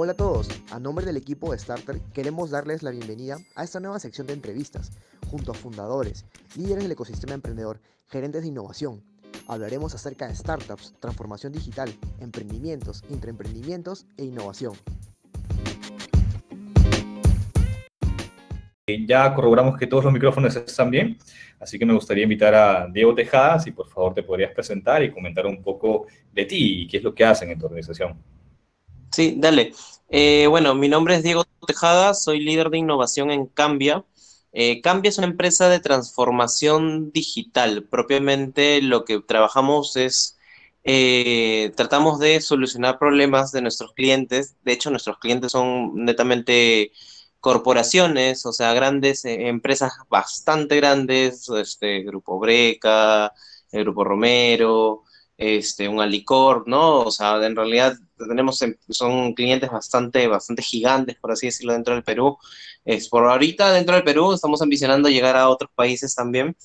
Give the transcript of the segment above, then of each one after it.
Hola a todos, a nombre del equipo de Starter queremos darles la bienvenida a esta nueva sección de entrevistas, junto a fundadores, líderes del ecosistema emprendedor, gerentes de innovación. Hablaremos acerca de startups, transformación digital, emprendimientos, intraemprendimientos e innovación. Ya corroboramos que todos los micrófonos están bien, así que me gustaría invitar a Diego Tejada, si por favor te podrías presentar y comentar un poco de ti y qué es lo que hacen en tu organización. Sí, dale. Eh, bueno, mi nombre es Diego Tejada, soy líder de innovación en Cambia. Eh, Cambia es una empresa de transformación digital. Propiamente lo que trabajamos es, eh, tratamos de solucionar problemas de nuestros clientes. De hecho, nuestros clientes son netamente corporaciones, o sea, grandes empresas bastante grandes, este Grupo Breca, el Grupo Romero, este, un alicor, ¿no? O sea, en realidad tenemos, em, son clientes bastante, bastante gigantes, por así decirlo, dentro del Perú. Es, por ahorita, dentro del Perú, estamos ambicionando llegar a otros países también,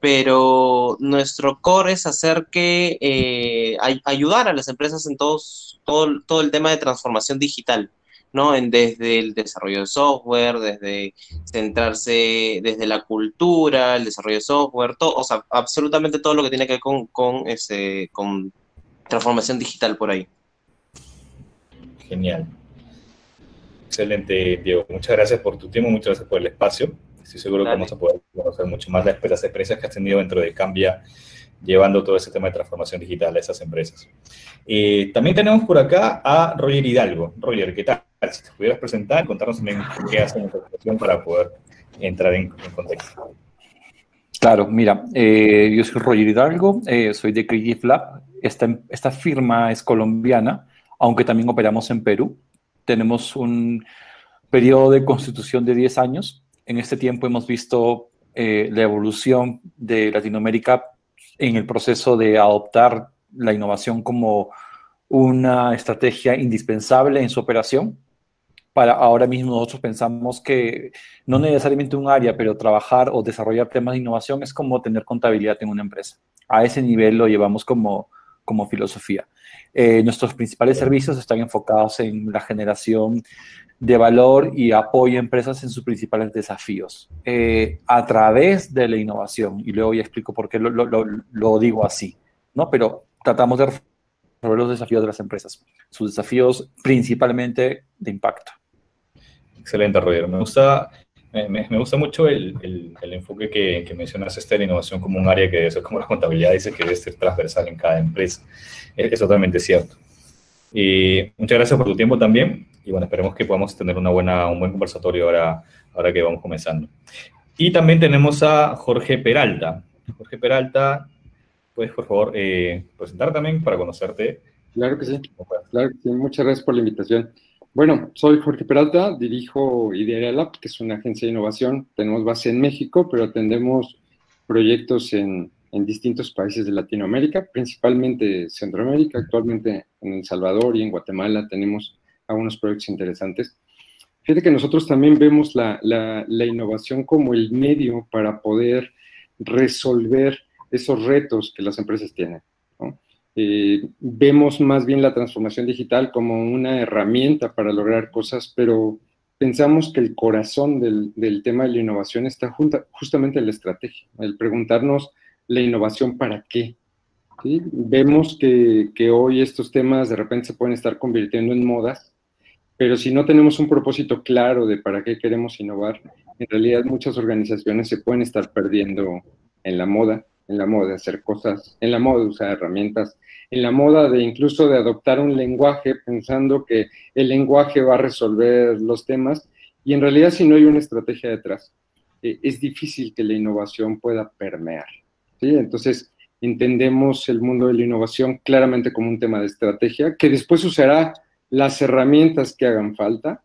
pero nuestro core es hacer que, eh, ayudar a las empresas en todos, todo, todo el tema de transformación digital. ¿No? En, desde el desarrollo de software, desde centrarse, desde la cultura, el desarrollo de software, todo, o sea, absolutamente todo lo que tiene que ver con, con, ese, con transformación digital por ahí. Genial. Excelente, Diego. Muchas gracias por tu tiempo, muchas gracias por el espacio. Estoy seguro que vamos a poder conocer mucho más las experiencias que has tenido dentro de Cambia llevando todo ese tema de transformación digital a esas empresas. Eh, también tenemos por acá a Roger Hidalgo. Roger, ¿qué tal? Si te pudieras presentar, contarnos también qué hacen en tu organización para poder entrar en, contexto. Claro, mira, eh, yo soy Roger Hidalgo, eh, soy de Creative Lab. Esta, esta firma es colombiana, aunque también operamos en Perú. Tenemos un periodo de constitución de 10 años. En este tiempo hemos visto la evolución de Latinoamérica en el proceso de adoptar la innovación como una estrategia indispensable en su operación. Para ahora mismo nosotros pensamos que no necesariamente un área, pero trabajar o desarrollar temas de innovación es como tener contabilidad en una empresa. A ese nivel lo llevamos como, como filosofía. Eh, nuestros principales servicios están enfocados en la generación de valor y apoyo a empresas en sus principales desafíos eh, a través de la innovación. Y luego ya explico por qué lo, lo, lo, digo así, ¿no? Pero tratamos de resolver los desafíos de las empresas, sus desafíos principalmente de impacto. Excelente, Roger. Me gusta, me, me gusta mucho el, el, el enfoque que, que, mencionas este de la innovación como un área que ser como la contabilidad, dice que debe ser transversal en cada empresa. Es, es totalmente cierto. Y muchas gracias por tu tiempo también y bueno, esperemos que podamos tener una buena, un buen conversatorio ahora, ahora que vamos comenzando. Y también tenemos a Jorge Peralta. Jorge Peralta, puedes por favor eh, presentar también para conocerte. Claro que sí. Claro que sí. Muchas gracias por la invitación. Bueno, soy Jorge Peralta, dirijo Ideal Lab, que es una agencia de innovación. Tenemos base en México, pero atendemos proyectos en, en distintos países de Latinoamérica, principalmente Centroamérica. Actualmente en El Salvador y en Guatemala tenemos algunos proyectos interesantes. Fíjate que nosotros también vemos la, la, innovación como el medio para poder resolver esos retos que las empresas tienen. Eh, vemos más bien la transformación digital como una herramienta para lograr cosas, pero pensamos que el corazón del, del tema de la innovación está junta, justamente en la estrategia, el preguntarnos la innovación para qué. Vemos que, que, hoy estos temas de repente se pueden estar convirtiendo en modas pero si no tenemos un propósito claro de para qué queremos innovar, en realidad muchas organizaciones se pueden estar perdiendo en la moda, en la moda de hacer cosas, en la moda de usar herramientas, en la moda de incluso de adoptar un lenguaje pensando que el lenguaje va a resolver los temas y en realidad si no hay una estrategia detrás, eh, es difícil que la innovación pueda permear. ¿sí? Entonces, entendemos el mundo de la innovación claramente como un tema de estrategia que después usará las herramientas que hagan falta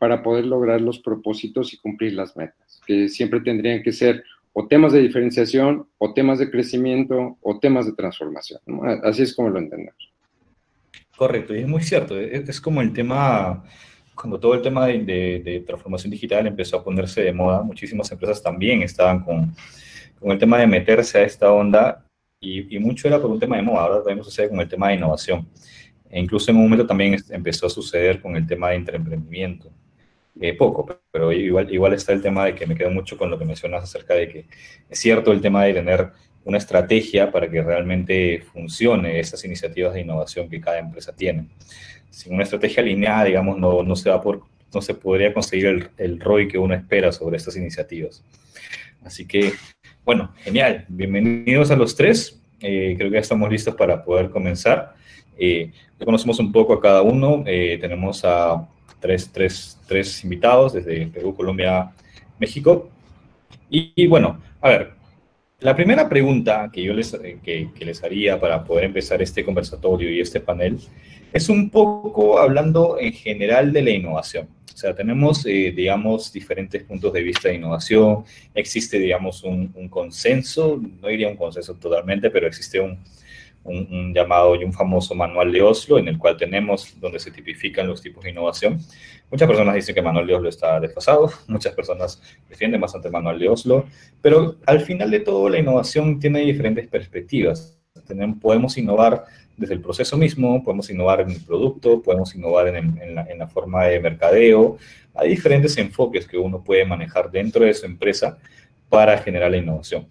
para poder lograr los propósitos y cumplir las metas, que siempre tendrían que ser o temas de diferenciación, o temas de crecimiento, o temas de transformación. Así es como lo entendemos. Correcto, y es muy cierto. Es, como el tema, cuando todo el tema de, transformación digital empezó a ponerse de moda, muchísimas empresas también estaban con, con el tema de meterse a esta onda, y, y, mucho era por un tema de moda, ahora también sucede con el tema de innovación. E incluso en un momento también empezó a suceder con el tema de emprendimiento. Eh, poco, pero igual, igual está el tema de que me quedo mucho con lo que mencionas acerca de que es cierto el tema de tener una estrategia para que realmente funcione esas iniciativas de innovación que cada empresa tiene. Sin una estrategia alineada, digamos, no, no se va por, no se podría conseguir el, el ROI que uno espera sobre estas iniciativas. Así que, bueno, genial. Bienvenidos a los tres. Eh, creo que ya estamos listos para poder comenzar. Eh, conocemos un poco a cada uno. Eh, tenemos a tres, tres, tres invitados desde Perú, Colombia, México. Y, bueno, a ver, la primera pregunta que yo les, que, les haría para poder empezar este conversatorio y este panel es un poco hablando en general de la innovación. O sea, tenemos, eh, digamos, diferentes puntos de vista de innovación. Existe, digamos, un, un, consenso, no diría un consenso totalmente, pero existe un, un, llamado y un famoso manual de Oslo, en el cual tenemos donde se tipifican los tipos de innovación. Muchas personas dicen que el manual de Oslo está desfasado, muchas personas defienden bastante el manual de Oslo, pero al final de todo la innovación tiene diferentes perspectivas. Tenemos, podemos innovar desde el proceso mismo, podemos innovar en el producto, podemos innovar en, la, forma de mercadeo. Hay diferentes enfoques que uno puede manejar dentro de su empresa para generar la innovación.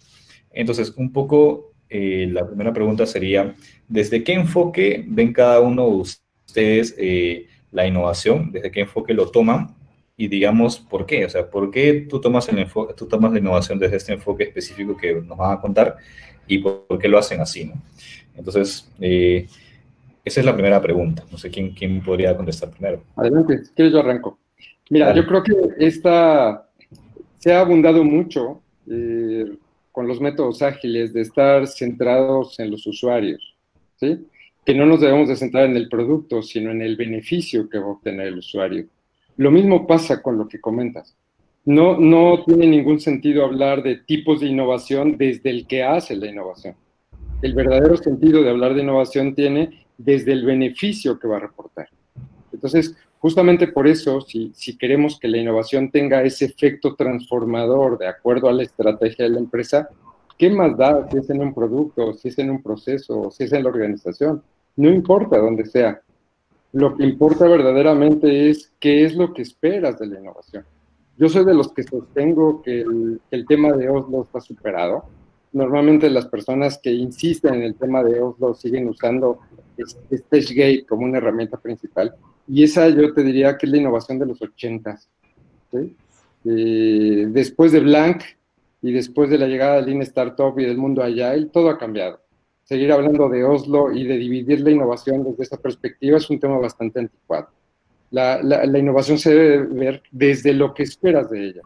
Entonces, un poco eh, la primera pregunta sería, ¿desde qué enfoque ven cada uno de ustedes eh, la innovación? ¿Desde qué enfoque lo toman? Y digamos, ¿por qué? O sea, ¿por qué tú tomas, el tú tomas la innovación desde este enfoque específico que nos van a contar y por, qué lo hacen así? Entonces, eh, esa es la primera pregunta. No sé quién, quién podría contestar primero. Adelante, si yo arranco. Mira, yo creo que esta se ha abundado mucho con los métodos ágiles de estar centrados en los usuarios, ¿sí? Que no nos debemos de centrar en el producto, sino en el beneficio que va a obtener el usuario. Lo mismo pasa con lo que comentas. No, no tiene ningún sentido hablar de tipos de innovación desde el que hace la innovación. El verdadero sentido de hablar de innovación tiene desde el beneficio que va a reportar. Entonces, Justamente por eso, si, queremos que la innovación tenga ese efecto transformador de acuerdo a la estrategia de la empresa, ¿qué más da si es en un producto, si es en un proceso, si es en la organización? No importa dónde sea. Lo que importa verdaderamente es qué es lo que esperas de la innovación. Yo soy de los que sostengo que el, el tema de Oslo está superado. Normalmente las personas que insisten en el tema de Oslo siguen usando StageGate como una herramienta principal y esa yo te diría que es la innovación de los ochentas. Eh, después de Blank y después de la llegada del Lean Startup y del mundo Agile, todo ha cambiado. Seguir hablando de Oslo y de dividir la innovación desde esa perspectiva es un tema bastante anticuado. La innovación se debe ver desde lo que esperas de ella,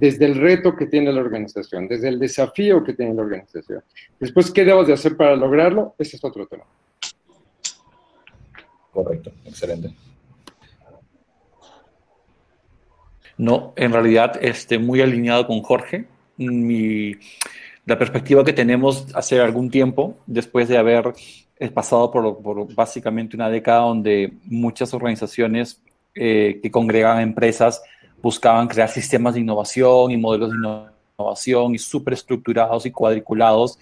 desde el reto que tiene la organización, desde el desafío que tiene la organización. Después, ¿qué debemos de hacer para lograrlo? Ese es otro tema. Correcto, excelente. No, en realidad, este, muy alineado con Jorge. Mi, la perspectiva que tenemos hace algún tiempo, después de haber eh, pasado por, básicamente una década donde muchas organizaciones eh, que congregan empresas buscaban crear sistemas de innovación y modelos de innovación y súper estructurados y cuadriculados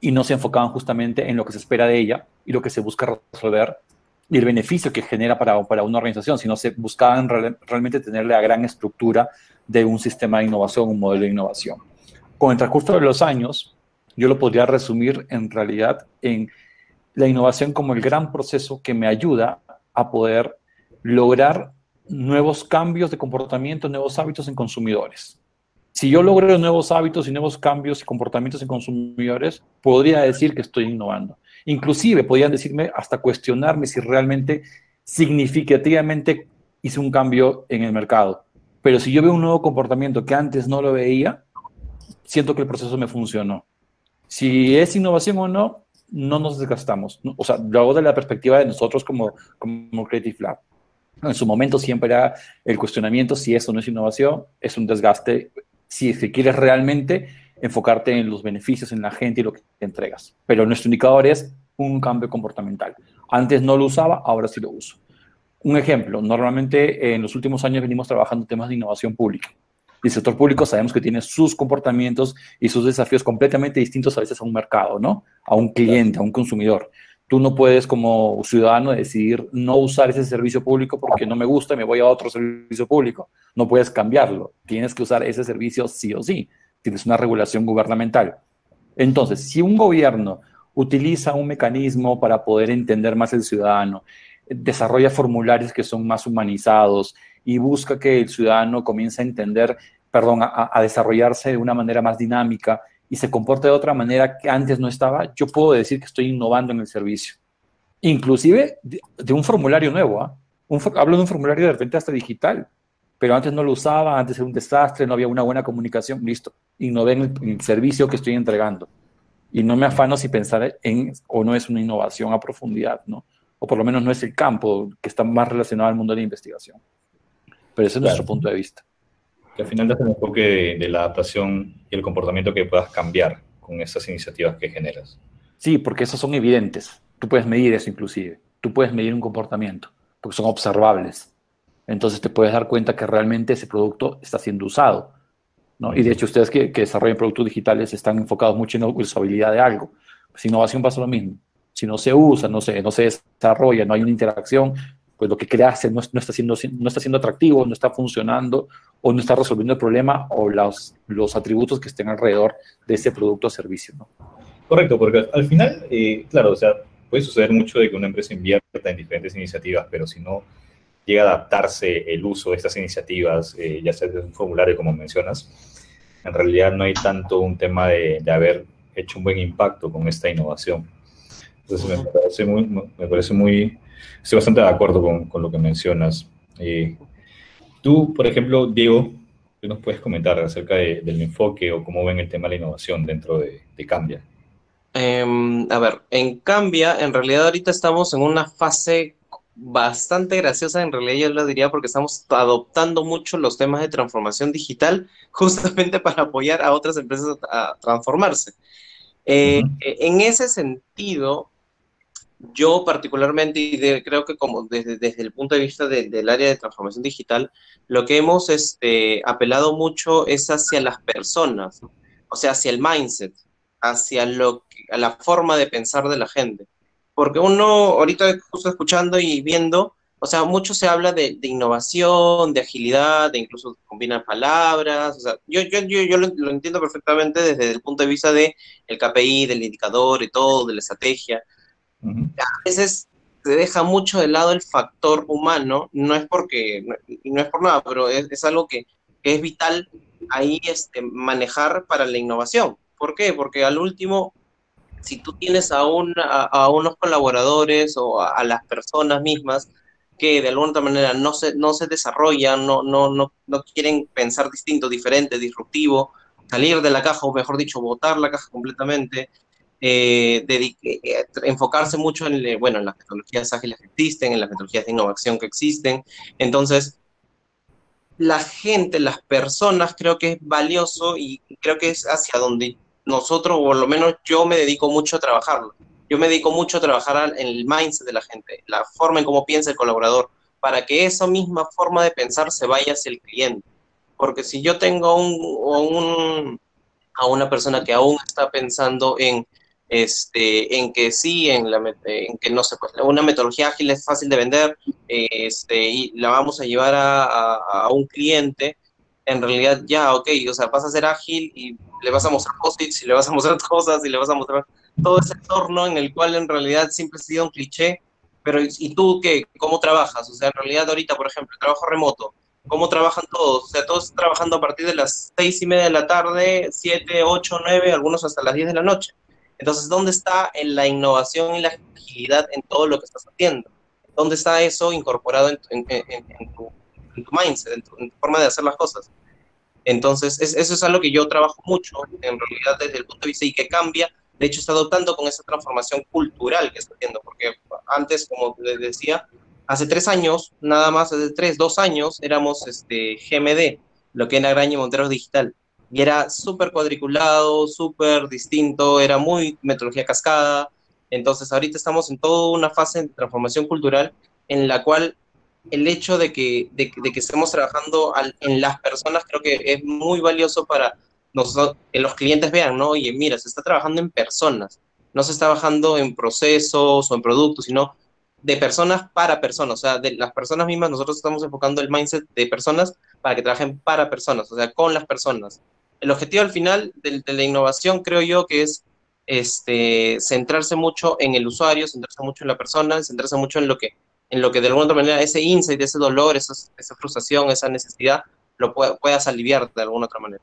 y no se enfocaban justamente en lo que se espera de ella y lo que se busca resolver y el beneficio que genera para, para una organización, sino se buscaban realmente tener la gran estructura de un sistema de innovación, un modelo de innovación. Con el transcurso de los años, yo lo podría resumir en realidad en la innovación como el gran proceso que me ayuda a poder lograr nuevos cambios de comportamiento, nuevos hábitos en consumidores. Si yo logro nuevos hábitos y nuevos cambios y comportamientos en consumidores, podría decir que estoy innovando. Inclusive podían decirme hasta cuestionarme si realmente significativamente hice un cambio en el mercado. Pero si yo veo un nuevo comportamiento que antes no lo veía, siento que el proceso me funcionó. Si es innovación o no, no nos desgastamos. O sea, lo hago de la perspectiva de nosotros como, como Creative Lab. En su momento siempre era el cuestionamiento si eso no es innovación, es un desgaste. Si, si quieres realmente enfocarte en los beneficios, en la gente y lo que te entregas. Pero nuestro indicador es un cambio comportamental. Antes no lo usaba, ahora sí lo uso. Un ejemplo, normalmente en los últimos años venimos trabajando temas de innovación pública. El sector público sabemos que tiene sus comportamientos y sus desafíos completamente distintos a veces a un mercado, ¿no? A un cliente, a un consumidor. Tú no puedes como ciudadano decidir no usar ese servicio público porque no me gusta y me voy a otro servicio público. No puedes cambiarlo. Tienes que usar ese servicio sí o sí. Tienes una regulación gubernamental. Entonces, si un gobierno utiliza un mecanismo para poder entender más el ciudadano, desarrolla formularios que son más humanizados y busca que el ciudadano comience a entender, perdón, a, a desarrollarse de una manera más dinámica y se comporta de otra manera que antes no estaba, yo puedo decir que estoy innovando en el servicio. Inclusive de, un formulario nuevo. ¿ah? hablo de un formulario de repente hasta digital, pero antes no lo usaba, antes era un desastre, no había una buena comunicación, listo. Innové en el, en el servicio que estoy entregando. Y no me afano si pensar en o no es una innovación a profundidad, ¿no? O por lo menos no es el campo que está más relacionado al mundo de la investigación. Pero ese es nuestro punto de vista al final das el enfoque de, la adaptación y el comportamiento que puedas cambiar con esas iniciativas que generas. Sí, porque esos son evidentes. Tú puedes medir eso inclusive. Tú puedes medir un comportamiento, porque son observables. Entonces te puedes dar cuenta que realmente ese producto está siendo usado. Y de hecho ustedes que, que desarrollan productos digitales están enfocados mucho en la usabilidad de algo. Pues innovación pasa lo mismo. Si no se usa, no se, no se desarrolla, no hay una interacción, pues lo que creas no, no, está siendo, no está siendo atractivo, no está funcionando o no está resolviendo el problema o los, los atributos que estén alrededor de ese producto o servicio. ¿no? Correcto, porque al final, eh, claro, o sea, puede suceder mucho de que una empresa invierta en diferentes iniciativas, pero si no llega a adaptarse el uso de estas iniciativas, eh, ya sea desde un formulario como mencionas, en realidad no hay tanto un tema de, de haber hecho un buen impacto con esta innovación. Entonces me parece muy, me parece muy estoy bastante de acuerdo con, con lo que mencionas. Eh, tú, por ejemplo, Diego, ¿qué nos puedes comentar acerca del enfoque o cómo ven el tema de la innovación dentro de, de Cambia? Eh, a ver, en Cambia, en realidad ahorita estamos en una fase bastante graciosa, en realidad yo lo diría porque estamos adoptando mucho los temas de transformación digital justamente para apoyar a otras empresas a transformarse. Eh, uh -huh. En ese sentido, yo particularmente, y de, creo que como desde, desde, el punto de vista de, del área de transformación digital, lo que hemos este, apelado mucho es hacia las personas, o sea, hacia el mindset, hacia lo que, a la forma de pensar de la gente. Porque uno, ahorita justo escuchando y viendo, o sea, mucho se habla de, innovación, de agilidad, de incluso combinar palabras, o sea, yo, yo, yo, yo lo, lo, entiendo perfectamente desde el punto de vista de KPI, del indicador y todo, de la estrategia, A veces se deja mucho de lado el factor humano, no es porque, no es por nada, pero es, algo que, es vital ahí este, manejar para la innovación. ¿Por qué? Porque al último, si tú tienes a, un, a, unos colaboradores o a, las personas mismas que de alguna otra manera no se, no se desarrollan, no quieren pensar distinto, diferente, disruptivo, salir de la caja, o mejor dicho, botar la caja completamente, eh, dedique, eh, enfocarse mucho en, eh, bueno, en las metodologías ágiles que existen, en las metodologías de innovación que existen. Entonces, la gente, las personas, creo que es valioso y creo que es hacia donde nosotros, o por lo menos yo me dedico mucho a trabajarlo. Yo me dedico mucho a trabajar en el mindset de la gente, la forma en cómo piensa el colaborador, para que esa misma forma de pensar se vaya hacia el cliente. Porque si yo tengo a una persona que aún está pensando en este, en que sí, en, la, en que no sé, pues una metodología ágil es fácil de vender este, y la vamos a llevar a, a, un cliente, en realidad ya, ok, o sea, vas a ser ágil y le vas a mostrar posits y le vas a mostrar cosas y le vas a mostrar todo ese entorno en el cual en realidad siempre ha sido un cliché, pero ¿y tú qué? ¿Cómo trabajas? O sea, en realidad ahorita, por ejemplo, trabajo remoto, ¿cómo trabajan todos? O sea, todos trabajando a partir de las seis y media de la tarde, siete, ocho, nueve, algunos hasta las diez de la noche entonces, ¿dónde está en la innovación y la agilidad en todo lo que estás haciendo? ¿Dónde está eso incorporado en, en, en, en tu, tu, mindset, en tu, tu, forma de hacer las cosas? Entonces, es, eso es algo que yo trabajo mucho, en realidad, desde el punto de vista y que cambia. De hecho, está adoptando con esa transformación cultural que está haciendo, porque antes, como les decía, hace tres años, nada más, hace tres, dos años, éramos este, GMD, lo que era Graña Monteros Digital y era súper cuadriculado, súper distinto, era muy metodología cascada. Entonces ahorita estamos en toda una fase de transformación cultural en la cual el hecho de que, de, que estemos trabajando en las personas creo que es muy valioso para nosotros, que los clientes vean, ¿no? Oye, mira, se está trabajando en personas. no se está bajando en procesos o en productos, sino de personas para personas, o sea, de las personas mismas, nosotros estamos enfocando el mindset de personas para que trabajen para personas, o sea, con las personas. El objetivo al final de, la innovación creo yo que es este, centrarse mucho en el usuario, centrarse mucho en la persona, centrarse mucho en lo que, en lo que de alguna otra manera ese insight, ese dolor, esa, esa frustración, esa necesidad, lo puedas aliviar de alguna otra manera.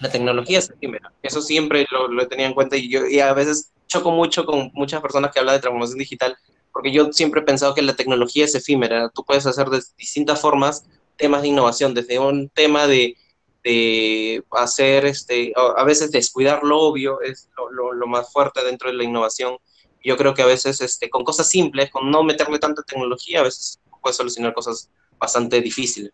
La tecnología es efímera, eso siempre lo, lo he tenido en cuenta y yo y a veces choco mucho con muchas personas que hablan de transformación digital porque yo siempre he pensado que la tecnología es efímera, tú puedes hacer de distintas formas temas de innovación, desde un tema de, de hacer, este, a veces descuidar lo obvio es lo, lo, más fuerte dentro de la innovación. Yo creo que a veces este, con cosas simples, con no meterle tanta tecnología, a veces puedes solucionar cosas bastante difíciles.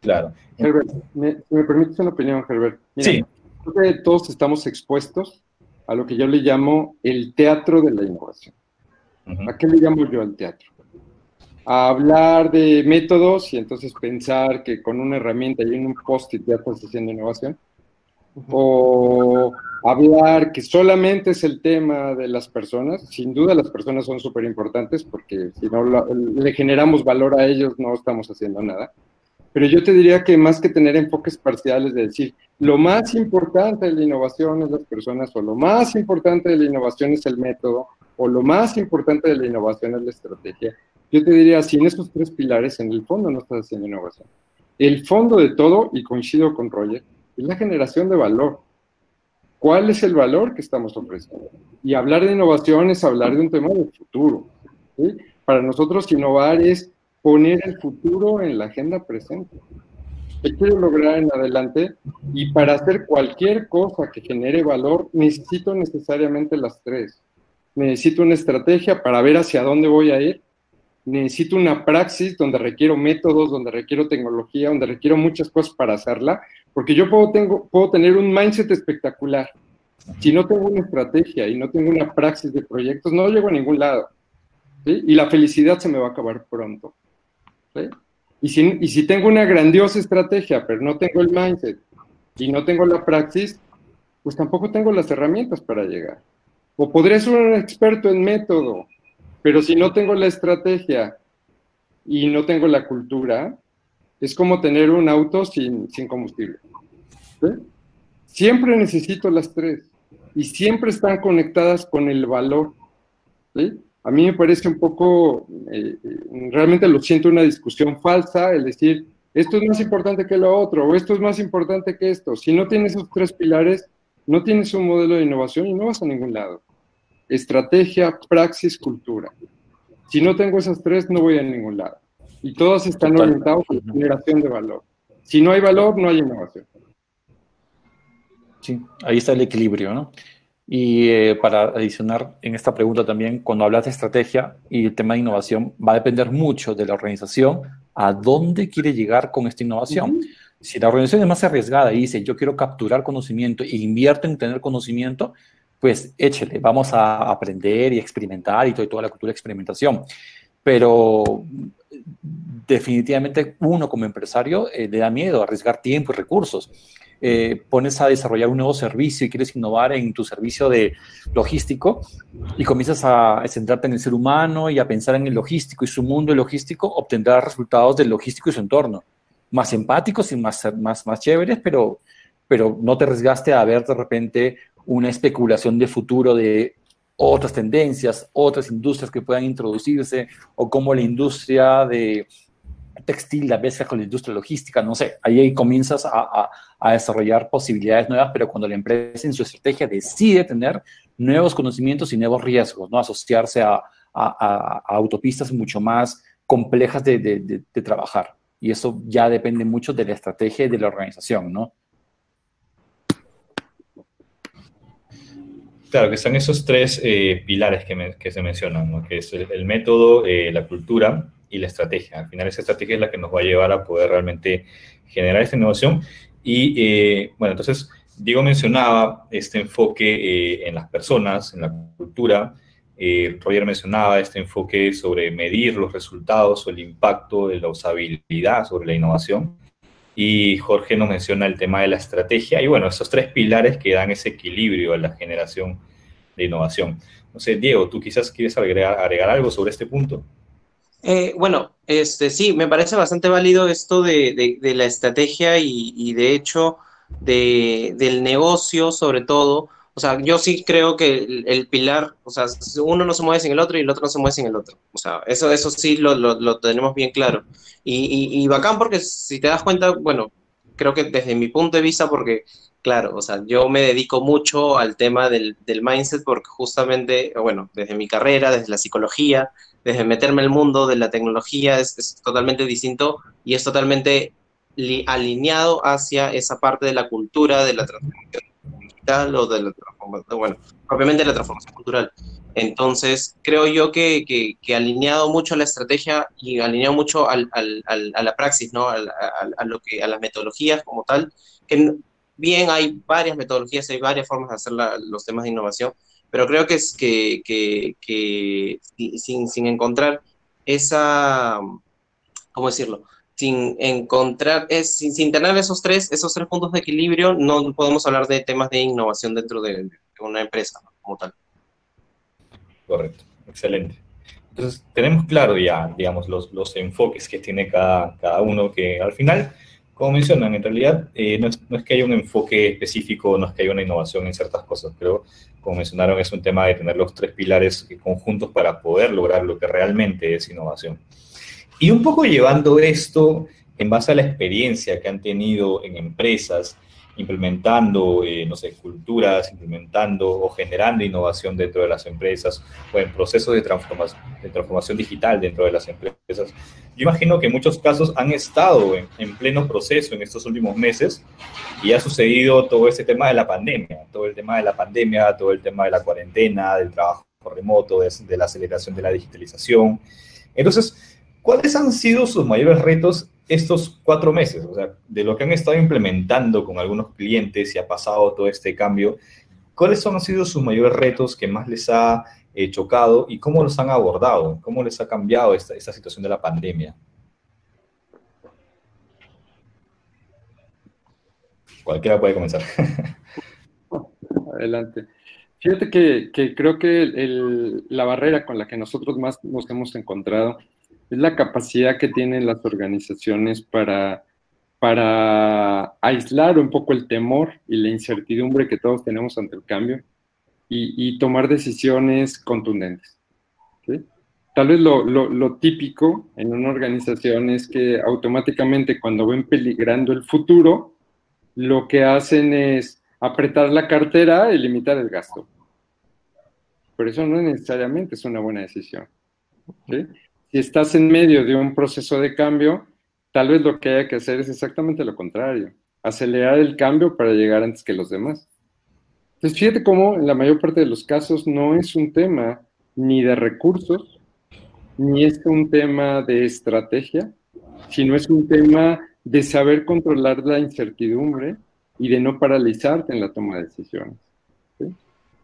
Claro. Herbert, ¿me, me permites una opinión, Herbert? sí. Creo que todos estamos expuestos a lo que yo le llamo el teatro de la innovación. ¿A qué le llamo yo al teatro? A hablar de métodos y entonces pensar que con una herramienta y en un post-it ya estás haciendo innovación. O hablar que solamente es el tema de las personas. Sin duda las personas son súper importantes porque si no le generamos valor a ellos no estamos haciendo nada. Pero yo te diría que más que tener enfoques parciales de decir, lo más importante de la innovación es las personas o lo más importante de la innovación es el método o lo más importante de la innovación es la estrategia, yo te diría, sin esos tres pilares, en el fondo no estás haciendo innovación. El fondo de todo, y coincido con Roger, es la generación de valor. ¿Cuál es el valor que estamos ofreciendo? Y hablar de innovación es hablar de un tema del futuro. Para nosotros innovar es poner el futuro en la agenda presente. ¿Qué quiero lograr en adelante? Y para hacer cualquier cosa que genere valor, necesito necesariamente las tres necesito una estrategia para ver hacia dónde voy a ir, necesito una praxis donde requiero métodos, donde requiero tecnología, donde requiero muchas cosas para hacerla, porque yo puedo, tengo, puedo tener un mindset espectacular. Si no tengo una estrategia y no tengo una praxis de proyectos, no llego a ningún lado. Y la felicidad se me va a acabar pronto. Y, si, y si tengo una grandiosa estrategia, pero no tengo el mindset y no tengo la praxis, pues tampoco tengo las herramientas para llegar. O podría ser un experto en método, pero si no tengo la estrategia y no tengo la cultura, es como tener un auto sin, combustible. Siempre necesito las tres y siempre están conectadas con el valor. A mí me parece un poco, eh, realmente lo siento una discusión falsa, el decir, esto es más importante que lo otro, o esto es más importante que esto. Si no tienes esos tres pilares, no tienes un modelo de innovación y no vas a ningún lado estrategia, praxis, cultura. Si no tengo esas tres, no voy a ningún lado. Y todas están orientadas a la generación de valor. Si no hay valor, no hay innovación. Sí, ahí está el equilibrio, ¿no? Y eh, para adicionar en esta pregunta también, cuando hablas de estrategia y el tema de innovación, va a depender mucho de la organización a dónde quiere llegar con esta innovación. Si la organización es más arriesgada y dice, yo quiero capturar conocimiento e invierto en tener conocimiento, pues échele, vamos a aprender y experimentar y, toda la cultura de experimentación. Pero definitivamente uno como empresario eh, le da miedo arriesgar tiempo y recursos. Eh, pones a desarrollar un nuevo servicio y quieres innovar en tu servicio de logístico y comienzas a centrarte en el ser humano y a pensar en el logístico y su mundo logístico, obtendrás resultados del logístico y su entorno, más empáticos y más, más, más chéveres, pero, pero no te arriesgaste a ver de repente una especulación de futuro de otras tendencias, otras industrias que puedan introducirse, o como la industria de textil la mezcla con la industria logística, no sé, ahí comienzas a, desarrollar posibilidades nuevas, pero cuando la empresa en su estrategia decide tener nuevos conocimientos y nuevos riesgos, ¿no? asociarse a, autopistas mucho más complejas de, de, trabajar. Y eso ya depende mucho de la estrategia y de la organización, ¿no? Claro, que están esos tres eh, pilares que, se mencionan, que es el, método, eh, la cultura y la estrategia. Al final esa estrategia es la que nos va a llevar a poder realmente generar esta innovación. Y eh, bueno, entonces Diego mencionaba este enfoque en las personas, en la cultura. Roger mencionaba este enfoque sobre medir los resultados o el impacto de la usabilidad sobre la innovación y Jorge nos menciona el tema de la estrategia y bueno, esos tres pilares que dan ese equilibrio a la generación de innovación. No sé, Diego, ¿tú quizás quieres agregar, algo sobre este punto? Eh, bueno, este, sí, me parece bastante válido esto de, la estrategia y, de hecho del negocio sobre todo. O sea, yo sí creo que el, pilar, o sea, uno no se mueve sin el otro y el otro no se mueve sin el otro. O sea, eso, eso sí lo, tenemos bien claro. Y, y, bacán porque si te das cuenta, bueno, creo que desde mi punto de vista, porque Claro, o sea, yo me dedico mucho al tema del, mindset porque justamente, bueno, desde mi carrera, desde la psicología, desde meterme el mundo de la tecnología es, totalmente distinto y es totalmente alineado hacia esa parte de la cultura, de la transformación digital o de la transformación, bueno, propiamente la transformación cultural. Entonces, creo yo que, que, alineado mucho a la estrategia y alineado mucho al, al, a la praxis, ¿no? A, lo que, a las metodologías como tal, que bien hay varias metodologías, hay varias formas de hacer los temas de innovación, pero creo que es que, que, sin, sin, encontrar esa, ¿cómo decirlo? Sin encontrar, es, sin, tener esos tres, esos tres puntos de equilibrio, no podemos hablar de temas de innovación dentro de, una empresa como tal. Correcto, excelente. Entonces, tenemos claro ya, digamos, los, los enfoques que tiene cada, cada uno, que al final como mencionan, en realidad eh, no, es, no, es, que haya un enfoque específico, no es que haya una innovación en ciertas cosas, pero como mencionaron, es un tema de tener los tres pilares conjuntos para poder lograr lo que realmente es innovación. Y un poco llevando esto en base a la experiencia que han tenido en empresas, implementando, eh, no sé, culturas, implementando o generando innovación dentro de las empresas o en procesos de transformación, de transformación digital dentro de las empresas. Yo imagino que en muchos casos han estado en, en, pleno proceso en estos últimos meses y ha sucedido todo ese tema de la pandemia, todo el tema de la pandemia, todo el tema de la cuarentena, del trabajo remoto, de, de la aceleración de la digitalización. Entonces, ¿cuáles han sido sus mayores retos estos cuatro meses, o sea, de lo que han estado implementando con algunos clientes y ha pasado todo este cambio, ¿cuáles han sido sus mayores retos que más les ha eh, chocado y cómo los han abordado? ¿Cómo les ha cambiado esta, esta situación de la pandemia? Cualquiera puede comenzar. Adelante. Fíjate que, creo que la barrera con la que nosotros más nos hemos encontrado es la capacidad que tienen las organizaciones para, para aislar un poco el temor y la incertidumbre que todos tenemos ante el cambio y, tomar decisiones contundentes. Tal vez lo, lo, típico en una organización es que automáticamente cuando ven peligrando el futuro, lo que hacen es apretar la cartera y limitar el gasto. Pero eso no necesariamente es una buena decisión. ¿sí? Si estás en medio de un proceso de cambio, tal vez lo que haya que hacer es exactamente lo contrario, acelerar el cambio para llegar antes que los demás. Entonces, fíjate cómo en la mayor parte de los casos no es un tema ni de recursos, ni es un tema de estrategia, sino es un tema de saber controlar la incertidumbre y de no paralizarte en la toma de decisiones.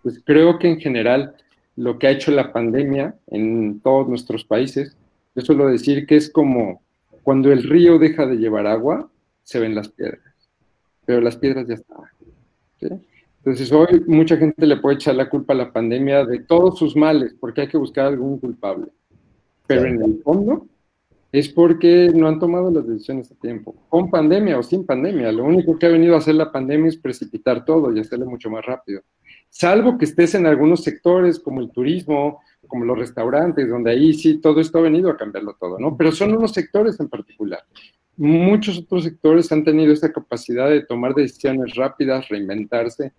Pues creo que en general lo que ha hecho la pandemia en todos nuestros países. Yo suelo decir que es como cuando el río deja de llevar agua, se ven las piedras, pero las piedras ya están. Entonces hoy mucha gente le puede echar la culpa a la pandemia de todos sus males, porque hay que buscar algún culpable. Pero en el fondo es porque no han tomado las decisiones a tiempo, con pandemia o sin pandemia. Lo único que ha venido a hacer la pandemia es precipitar todo y hacerlo mucho más rápido salvo que estés en algunos sectores como el turismo, como los restaurantes, donde ahí sí todo esto ha venido a cambiarlo todo, ¿no? Pero son unos sectores en particular. Muchos otros sectores han tenido esta capacidad de tomar decisiones rápidas, reinventarse,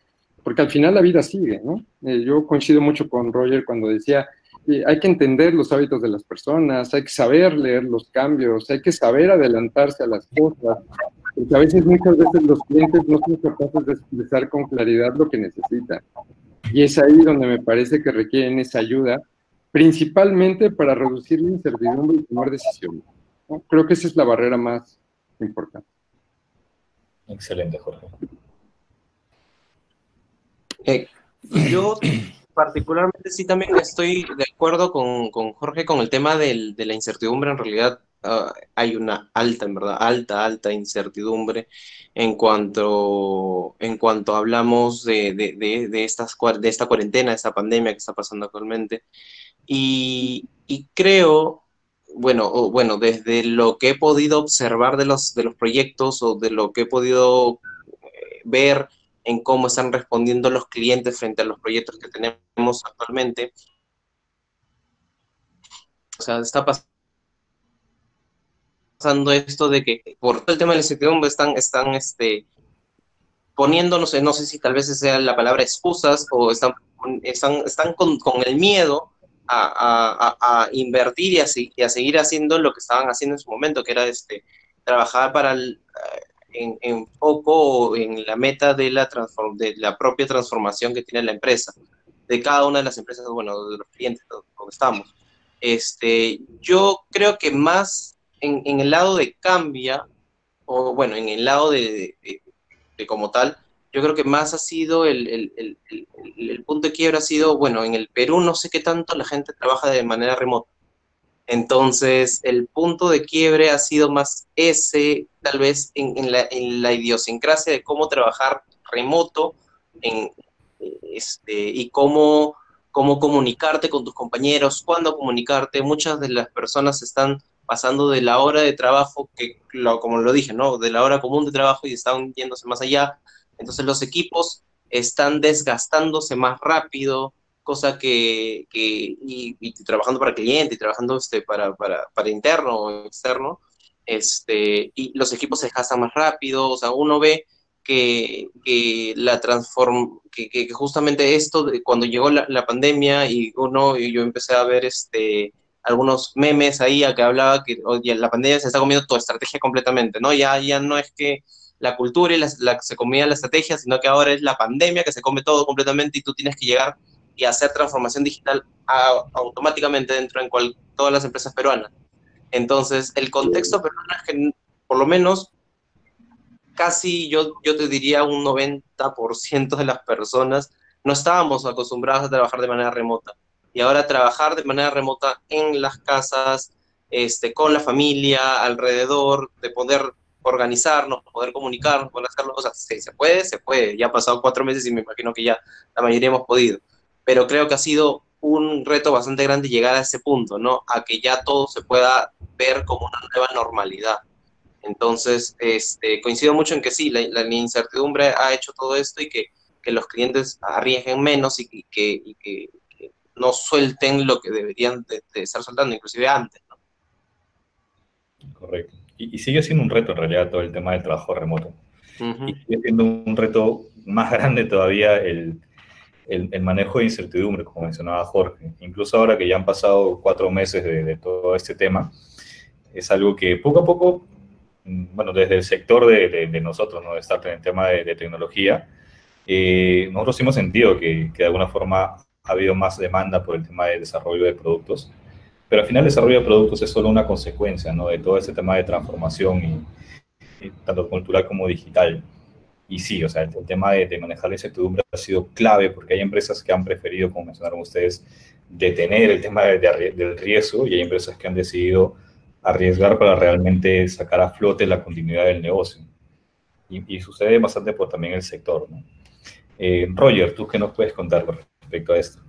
porque al final la vida sigue, ¿no? Eh, yo coincido mucho con Roger cuando decía, eh, hay que entender los hábitos de las personas, hay que saber leer los cambios, hay que saber adelantarse a las cosas, porque a veces, muchas veces los clientes no son capaces de expresar con claridad lo que necesitan. Y es ahí donde me parece que requieren esa ayuda, principalmente para reducir la incertidumbre y tomar decisiones. Creo que esa es la barrera más importante. Excelente, Jorge. Eh, yo particularmente sí también estoy de acuerdo con, con Jorge con el tema del, de la incertidumbre en realidad ah, hay una alta, en verdad, alta, alta incertidumbre en cuanto, en cuanto hablamos de, de, estas, de esta cuarentena, de esta pandemia que está pasando actualmente. Y, y creo, bueno, bueno, desde lo que he podido observar de los, de los proyectos o de lo que he podido eh, ver en cómo están respondiendo los clientes frente a los proyectos que tenemos actualmente, o sea, está pasando esto de que por todo el tema de la incertidumbre están, están este, poniéndonos, no sé si tal vez sea la palabra excusas o están, están, están con, con el miedo a, a, a invertir y a, y a, seguir haciendo lo que estaban haciendo en su momento, que era este, trabajar para el, en, en, poco en la meta de la, de la propia transformación que tiene la empresa, de cada una de las empresas, bueno, de los clientes donde estamos. Este, yo creo que más en, el lado de cambia, o bueno, en el lado de, de, como tal, yo creo que más ha sido el, el, el, el, punto de quiebra ha sido, bueno, en el Perú no sé qué tanto la gente trabaja de manera remota. Entonces, el punto de quiebre ha sido más ese, tal vez en, en, la, en la, idiosincrasia de cómo trabajar remoto en, este, y cómo cómo comunicarte con tus compañeros, cuándo comunicarte. Muchas de las personas están pasando de la hora de trabajo, que lo, como lo dije, ¿no? De la hora común de trabajo y están yéndose más allá. Entonces los equipos están desgastándose más rápido, cosa que, que y, y, trabajando para cliente y trabajando este, para, para, para interno o externo, este, y los equipos se desgastan más rápido, o sea, uno ve que, que la transform que, que, justamente esto, de cuando llegó la, la, pandemia y uno, y yo empecé a ver este, algunos memes ahí a que hablaba que oye, la pandemia se está comiendo tu estrategia completamente, ¿no? Ya, ya no es que la cultura y la, la, se comía la estrategia, sino que ahora es la pandemia que se come todo completamente y tú tienes que llegar y hacer transformación digital a, automáticamente dentro de cual, todas las empresas peruanas. Entonces, el contexto peruano es que por lo menos casi yo, yo te diría un 90% de las personas no estábamos acostumbrados a trabajar de manera remota. Y ahora trabajar de manera remota en las casas, este, con la familia, alrededor, de poder organizarnos, poder comunicarnos, poder hacerlo, o sea, sí, se puede, se puede. Ya ha pasado cuatro meses y me imagino que ya la mayoría hemos podido. Pero creo que ha sido un reto bastante grande llegar a ese punto, ¿no? A que ya todo se pueda ver como una nueva normalidad. Entonces, este, coincido mucho en que sí, la, la incertidumbre ha hecho todo esto y que, que los clientes arriesguen menos y, y, que, y, que, no suelten lo que deberían de, de estar soltando, inclusive antes. ¿no? Correcto. Y, y, sigue siendo un reto en realidad todo el tema del trabajo remoto. Uh -huh. Y sigue siendo un reto más grande todavía el, el, el, manejo de incertidumbre, como mencionaba Jorge. Incluso ahora que ya han pasado cuatro meses de, de todo este tema, es algo que poco a poco bueno, desde el sector de, de, de nosotros, ¿no? Estar en el tema de, de tecnología, eh, nosotros hemos sentido que, que, de alguna forma ha habido más demanda por el tema de desarrollo de productos, pero al final el desarrollo de productos es solo una consecuencia, ¿no? De todo ese tema de transformación, y, y tanto cultural como digital. Y sí, o sea, el, el tema de, de, manejar la incertidumbre ha sido clave porque hay empresas que han preferido, como mencionaron ustedes, detener el tema de, del riesgo y hay empresas que han decidido arriesgar para realmente sacar a flote la continuidad del negocio. Y, y sucede bastante por también el sector. ¿no? Eh, Roger, ¿tú qué nos puedes contar con respecto a esto?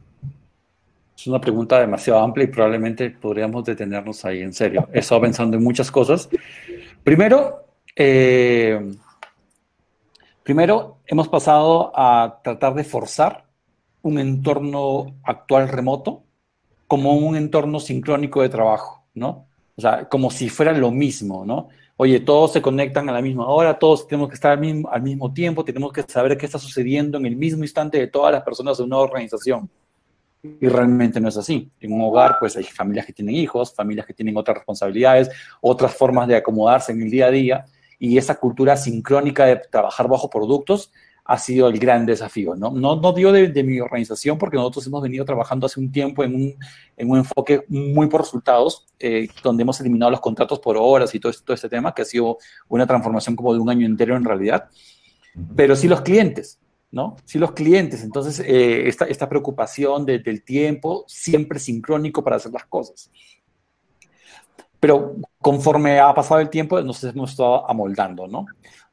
Es una pregunta demasiado amplia y probablemente podríamos detenernos ahí en serio. He estado pensando en muchas cosas. Primero, eh, primero hemos pasado a tratar de forzar un entorno actual remoto como un entorno sincrónico de trabajo, ¿no? O sea, como si fuera lo mismo, ¿no? Oye, todos se conectan a la misma hora, todos tenemos que estar al mismo, al mismo tiempo, tenemos que saber qué está sucediendo en el mismo instante de todas las personas de una organización. Y realmente no es así. En un hogar, pues hay familias que tienen hijos, familias que tienen otras responsabilidades, otras formas de acomodarse en el día a día, y esa cultura sincrónica de trabajar bajo productos ha sido el gran desafío. No, no, no dio de, de, mi organización porque nosotros hemos venido trabajando hace un tiempo en un, en un enfoque muy por resultados, eh, donde hemos eliminado los contratos por horas y todo, todo este tema, que ha sido una transformación como de un año entero en realidad. Pero sí los clientes, ¿no? Sí los clientes. Entonces, eh, esta, esta preocupación de, del tiempo siempre sincrónico para hacer las cosas. pero conforme ha pasado el tiempo nos hemos estado amoldando, ¿no?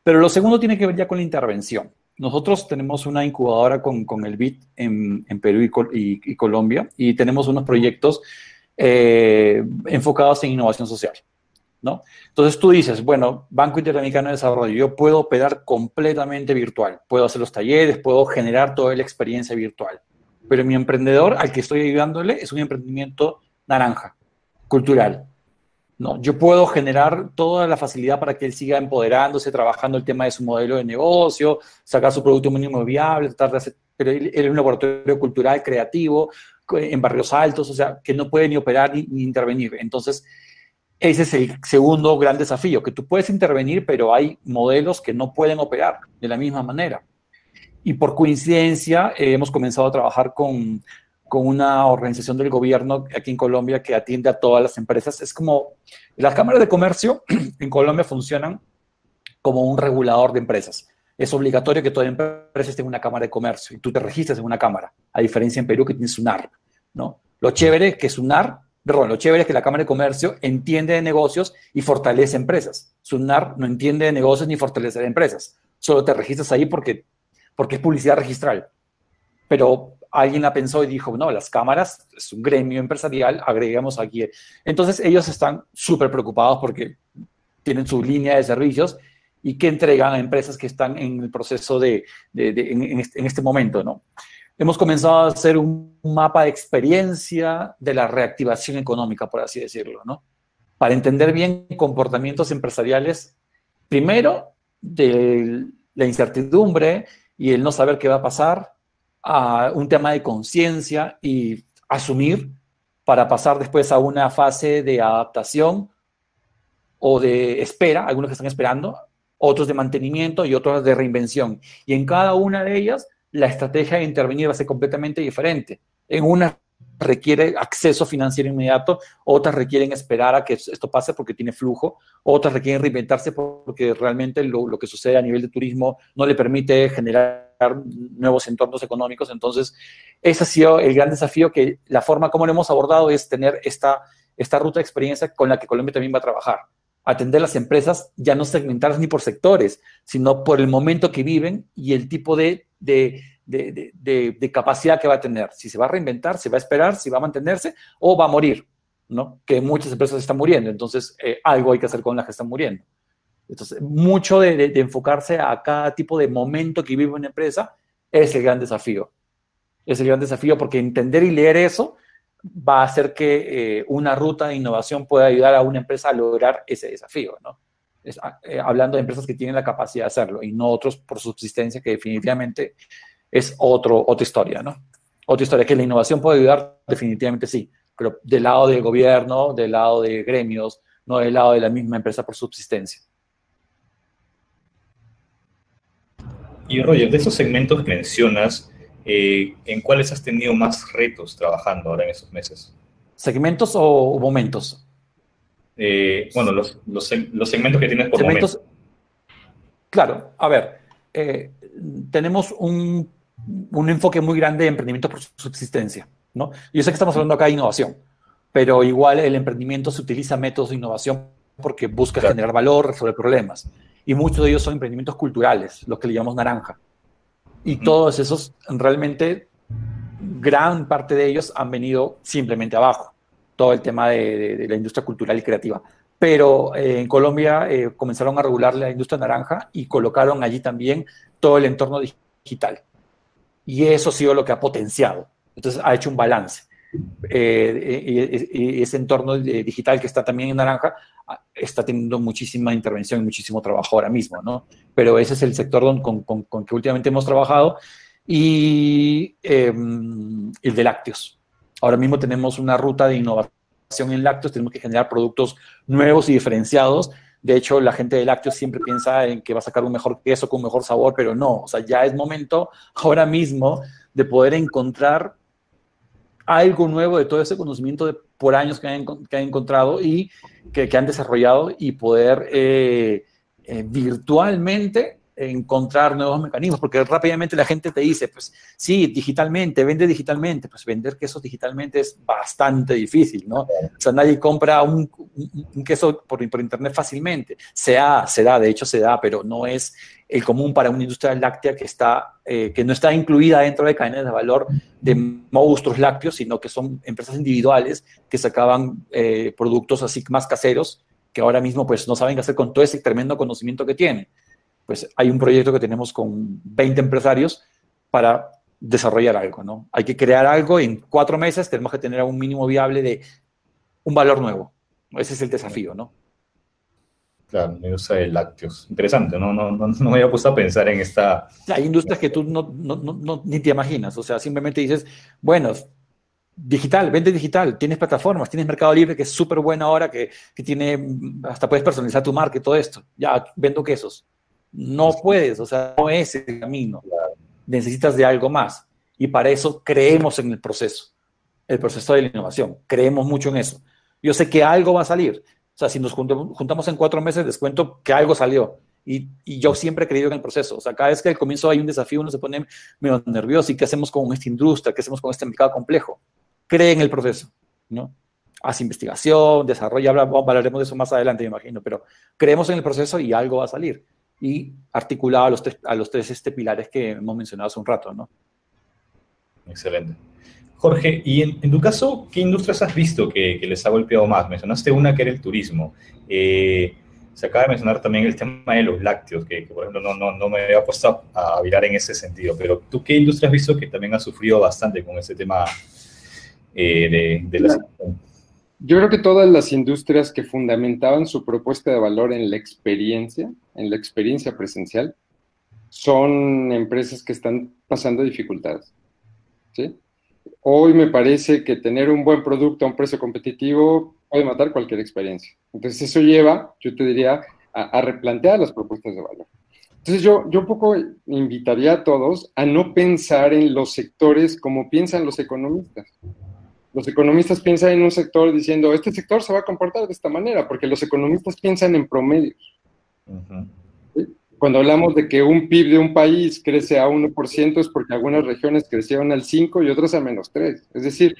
Pero lo segundo tiene que ver ya con la intervención. Nosotros tenemos una incubadora con, con el BIT en, en Perú y, y, Colombia y tenemos unos proyectos eh, enfocados en innovación social. ¿no? Entonces tú dices, bueno, Banco Interamericano de Desarrollo, yo puedo operar completamente virtual, puedo hacer los talleres, puedo generar toda la experiencia virtual, pero mi emprendedor al que estoy ayudándole es un emprendimiento naranja, cultural. No, yo puedo generar toda la facilidad para que él siga empoderándose, trabajando el tema de su modelo de negocio, sacar su producto mínimo viable, tratar pero él, es un laboratorio cultural, creativo, en barrios altos, o sea, que no puede ni operar ni, ni intervenir. Entonces, ese es el segundo gran desafío, que tú puedes intervenir, pero hay modelos que no pueden operar de la misma manera. Y por coincidencia, eh, hemos comenzado a trabajar con, con, una organización del gobierno aquí en Colombia que atiende a todas las empresas. Es como las cámaras de comercio en Colombia funcionan como un regulador de empresas. Es obligatorio que toda empresa en una cámara de comercio y tú te registras en una cámara, a diferencia en Perú que tienes SUNAR. ¿no? Lo chévere es que SUNAR Perdón, lo chévere es que la Cámara de Comercio entiende de negocios y fortalece empresas. SUNAR no entiende de negocios ni fortalece empresas. Solo te registras ahí porque, porque es publicidad registral. Pero alguien la pensó y dijo, no, las cámaras es un gremio empresarial, agregamos aquí. Entonces ellos están súper preocupados porque tienen su línea de servicios y que entregan a empresas que están en el proceso de, en, este, en, este, momento, ¿no? hemos comenzado a hacer un mapa de experiencia de la reactivación económica, por así decirlo, ¿no? Para entender bien comportamientos empresariales, primero, de la incertidumbre y el no saber qué va a pasar, a un tema de conciencia y asumir para pasar después a una fase de adaptación o de espera, algunos que están esperando, otros de mantenimiento y otros de reinvención. Y en cada una de ellas la estrategia de intervenir va a ser completamente diferente. En una requiere acceso financiero inmediato, otras requieren esperar a que esto pase porque tiene flujo, otras requieren reinventarse porque realmente lo, que sucede a nivel de turismo no le permite generar nuevos entornos económicos. Entonces, ese ha sido el gran desafío que la forma como lo hemos abordado es tener esta, esta ruta de experiencia con la que Colombia también va a trabajar. Atender las empresas ya no segmentarlas ni por sectores, sino por el momento que viven y el tipo de de, capacidad que va a tener. Si se va a reinventar, si va a esperar, si va a mantenerse o va a morir, ¿no? Que muchas empresas están muriendo, entonces eh, algo hay que hacer con las que están muriendo. Entonces, mucho de, enfocarse a cada tipo de momento que vive una empresa es el gran desafío. Es el gran desafío porque entender y leer eso va a hacer que eh, una ruta de innovación pueda ayudar a una empresa a lograr ese desafío, ¿no? Ah, eh, hablando de empresas que tienen la capacidad de hacerlo y no otros por subsistencia que definitivamente es otro, otra historia, ¿no? Otra historia que la innovación puede ayudar, definitivamente sí, pero del lado del gobierno, del lado de gremios, no del lado de la misma empresa por subsistencia. Y Roger, de esos segmentos que mencionas, eh, ¿en cuáles has tenido más retos trabajando ahora en esos meses? ¿Segmentos o momentos? Eh, bueno, los, los, segmentos que tienes por segmentos, Claro, a ver, eh, tenemos un, un, enfoque muy grande de emprendimiento por subsistencia, ¿no? Yo sé que estamos hablando acá de innovación, pero igual el emprendimiento se utiliza métodos de innovación porque busca generar valor, resolver problemas. Y muchos de ellos son emprendimientos culturales, los que le llamamos naranja. Y todos esos, realmente, gran parte de ellos han venido simplemente abajo todo el tema de, la industria cultural y creativa. Pero eh, en Colombia eh, comenzaron a regular la industria naranja y colocaron allí también todo el entorno digital. Y eso ha sido lo que ha potenciado. Entonces ha hecho un balance. Eh, y, ese entorno digital que está también en naranja ah, está teniendo muchísima intervención y muchísimo trabajo ahora mismo, ¿no? Pero ese es el sector con, con, que últimamente hemos trabajado y em, el de lácteos. Ahora mismo tenemos una ruta de innovación en lácteos, tenemos que generar productos nuevos y diferenciados. De hecho, la gente de lácteos siempre piensa en que va a sacar un mejor queso con un mejor sabor, pero no. O sea, ya es momento ahora mismo de poder encontrar algo nuevo de todo ese conocimiento de, por años que han, encontrado y que, que, han desarrollado y poder eh, eh, virtualmente encontrar nuevos mecanismos, porque rápidamente la gente te dice, pues sí, digitalmente, vende digitalmente, pues vender quesos digitalmente es bastante difícil, ¿no? O sea, nadie compra un, queso por, internet fácilmente. Se da, se da, de hecho se da, pero no es el común para una industria láctea que, está, eh, que no está incluida dentro de cadenas de valor de monstruos lácteos, sino que son empresas individuales que sacaban eh, productos así más caseros, que ahora mismo pues no saben qué hacer con todo ese tremendo conocimiento que tienen pues hay un proyecto que tenemos con 20 empresarios para desarrollar algo, ¿no? Hay que crear algo y en cuatro meses tenemos que tener un mínimo viable de un valor nuevo. Ese es el desafío, ¿no? Claro, me gusta el lácteos. Interesante, ¿no? No, no, no me había puesto a pensar en esta... Hay industrias que tú no, no, no, ni te imaginas, o sea, simplemente dices, bueno, digital, vende digital, tienes plataformas, tienes Mercado Libre que es súper bueno ahora, que, que, tiene, hasta puedes personalizar tu marca y todo esto. Ya, vendo quesos. No puedes, o sea, no es el camino. Necesitas de algo más. Y para eso creemos en el proceso, el proceso de la innovación. Creemos mucho en eso. Yo sé que algo va a salir. O sea, si nos juntamos en cuatro meses, les cuento que algo salió. Y, yo siempre he creído en el proceso. O sea, cada vez que al comienzo hay un desafío, uno se pone medio nervioso. ¿Y qué hacemos con esta industria? ¿Qué hacemos con este mercado complejo? Cree en el proceso, ¿no? Hace investigación, desarrolla, hablaremos de eso más adelante, me imagino, pero creemos en el proceso y algo va a salir y articulado a los tres, a los tres este, pilares que hemos mencionado hace un rato, ¿no? Excelente. Jorge, y en, tu caso, ¿qué industrias has visto que, les ha golpeado más? Mencionaste una que era el turismo. Eh, se acaba de mencionar también el tema de los lácteos, que, por ejemplo no, no, no, me había puesto a, virar en ese sentido, pero ¿tú qué industria has visto que también ha sufrido bastante con ese tema eh, de, de la... Yo creo que todas las industrias que fundamentaban su propuesta de valor en la experiencia, en la experiencia presencial, son empresas que están pasando dificultades. ¿sí? Hoy me parece que tener un buen producto a un precio competitivo puede matar cualquier experiencia. Entonces eso lleva, yo te diría, a, replantear las propuestas de valor. Entonces yo, yo un poco invitaría a todos a no pensar en los sectores como piensan los economistas los economistas piensan en un sector diciendo, este sector se va a comportar de esta manera, porque los economistas piensan en promedios. Cuando hablamos de que un PIB de un país crece a 1% es porque algunas regiones crecieron al 5 y otras a menos 3. Es decir,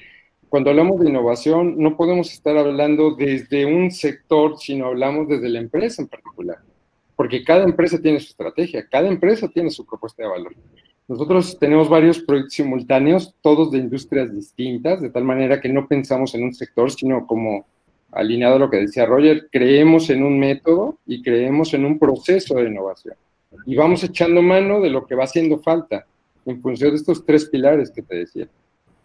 cuando hablamos de innovación no podemos estar hablando desde un sector, sino hablamos desde la empresa en particular. Porque cada empresa tiene su estrategia, cada empresa tiene su propuesta de valor. Nosotros tenemos varios proyectos simultáneos, todos de industrias distintas, de tal manera que no pensamos en un sector, sino como alineado a lo que decía Roger, creemos en un método y creemos en un proceso de innovación. Y vamos echando mano de lo que va haciendo falta en función de estos tres pilares que te decía.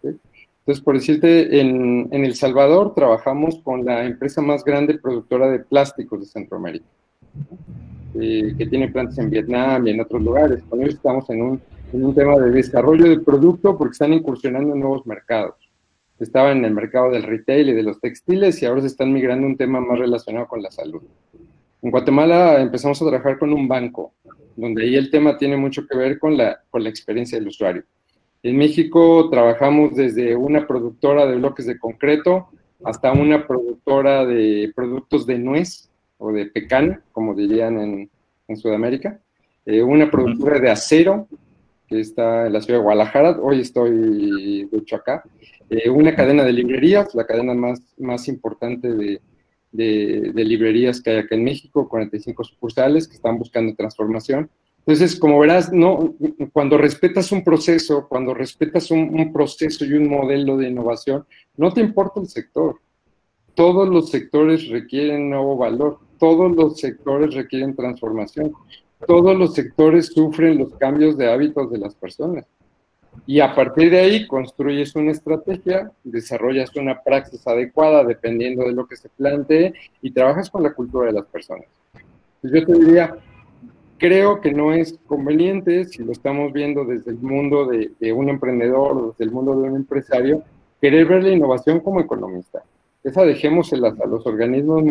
Entonces, por decirte, en, El Salvador trabajamos con la empresa más grande productora de plásticos de Centroamérica, eh, que tiene plantas en Vietnam y en otros lugares. Con ellos estamos en un en un tema de desarrollo del producto porque están incursionando en nuevos mercados. Estaban en el mercado del retail y de los textiles y ahora se están migrando a un tema más relacionado con la salud. En Guatemala empezamos a trabajar con un banco, donde ahí el tema tiene mucho que ver con la, con la experiencia del usuario. En México trabajamos desde una productora de bloques de concreto hasta una productora de productos de nuez o de pecan, como dirían en, en Sudamérica, eh, una productora de acero que está en la ciudad de Guadalajara, hoy estoy de hecho acá, eh, una cadena de librerías, la cadena más, más importante de, de, librerías que hay acá en México, 45 sucursales que están buscando transformación. Entonces, como verás, no, cuando respetas un proceso, cuando respetas un, un proceso y un modelo de innovación, no te importa el sector. Todos los sectores requieren nuevo valor, todos los sectores requieren transformación todos los sectores sufren los cambios de hábitos de las personas. Y a partir de ahí construyes una estrategia, desarrollas una praxis adecuada dependiendo de lo que se plantee y trabajas con la cultura de las personas. Yo te diría, creo que no es conveniente, si lo estamos viendo desde el mundo de, de un emprendedor, desde el mundo de un empresario, querer ver la innovación como economista esa dejémoselas a los organismos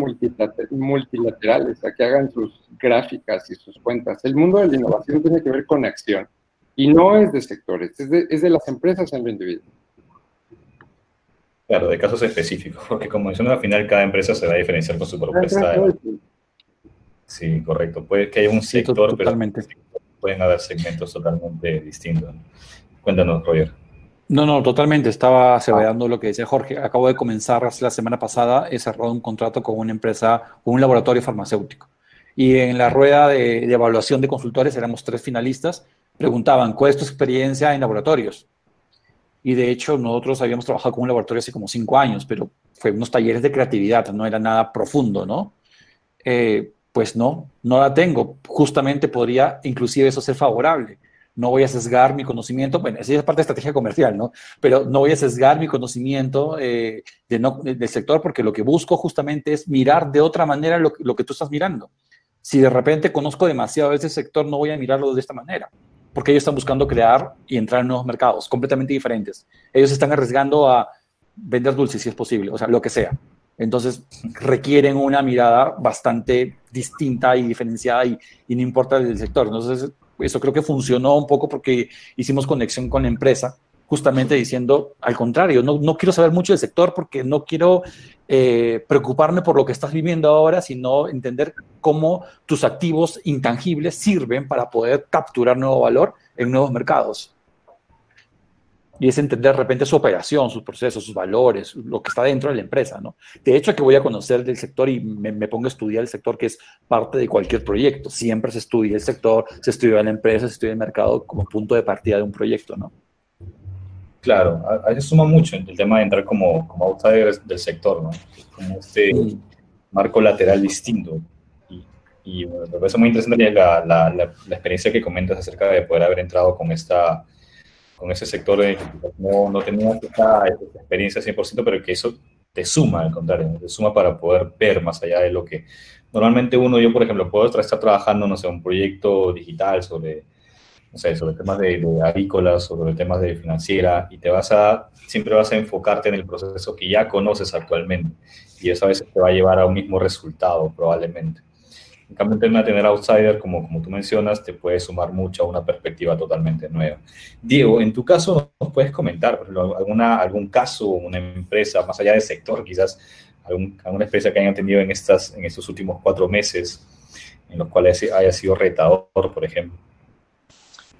multilaterales, a que hagan sus gráficas y sus cuentas. El mundo de la innovación tiene que ver con acción y no es de sectores, es de, es de las empresas en lo individual. Claro, de casos específicos, porque como mencioné, al final cada empresa se va a diferenciar con su propuesta. Sí, correcto. Puede que haya un sector, pero pueden haber segmentos totalmente distintos. Cuéntanos, Roger. No, no, totalmente. Estaba celebrando lo que decía Jorge. Acabo de comenzar la semana pasada, he cerrado un contrato con una empresa, con un laboratorio farmacéutico. Y en la rueda de, de evaluación de consultores, éramos tres finalistas, preguntaban, ¿cuál es tu experiencia en laboratorios? Y de hecho, nosotros habíamos trabajado con un laboratorio hace como cinco años, pero fue unos talleres de creatividad, no era nada profundo, ¿no? Eh, pues no, no la tengo. Justamente podría inclusive eso ser favorable. No voy a sesgar mi conocimiento, bueno, esa es parte de estrategia comercial, ¿no? Pero no voy a sesgar mi conocimiento eh, de no, del sector porque lo que busco justamente es mirar de otra manera lo, lo que tú estás mirando. Si de repente conozco demasiado de ese sector, no voy a mirarlo de esta manera porque ellos están buscando crear y entrar en nuevos mercados completamente diferentes. Ellos están arriesgando a vender dulces si es posible, o sea, lo que sea. Entonces requieren una mirada bastante distinta y diferenciada y, y no importa del sector. Entonces eso creo que funcionó un poco porque hicimos conexión con la empresa justamente diciendo, al contrario, no, no quiero saber mucho del sector porque no quiero eh, preocuparme por lo que estás viviendo ahora, sino entender cómo tus activos intangibles sirven para poder capturar nuevo valor en nuevos mercados. Y es entender de repente su operación, sus procesos, sus valores, lo que está dentro de la empresa, ¿no? De hecho, que voy a conocer del sector y me, me pongo a estudiar el sector, que es parte de cualquier proyecto. Siempre se estudia el sector, se estudia la empresa, se estudia el mercado como punto de partida de un proyecto, ¿no? Claro, a, veces suma mucho el tema de entrar como, como outsider del sector, ¿no? Como este marco lateral distinto. Y, y bueno, me parece muy interesante la, la, la, la, experiencia que comentas acerca de poder haber entrado con esta con ese sector de no, no tenías esta, experiencia 100%, pero que eso te suma, al contrario, te suma para poder ver más allá de lo que normalmente uno, yo por ejemplo, puedo estar trabajando, no sé, un proyecto digital sobre no sé, sobre temas de, de sobre temas de financiera, y te vas a, siempre vas a enfocarte en el proceso que ya conoces actualmente, y eso a veces te va a llevar a un mismo resultado, probablemente. En cambio, el tema de tener outsider, como, como tú mencionas, te puede sumar mucho a una perspectiva totalmente nueva. Diego, en tu caso, ¿nos puedes comentar, por ejemplo, alguna, algún caso, una empresa, más allá del sector, quizás alguna experiencia que hayan tenido en, estas, en estos últimos cuatro meses, en los cuales haya sido retador, por ejemplo?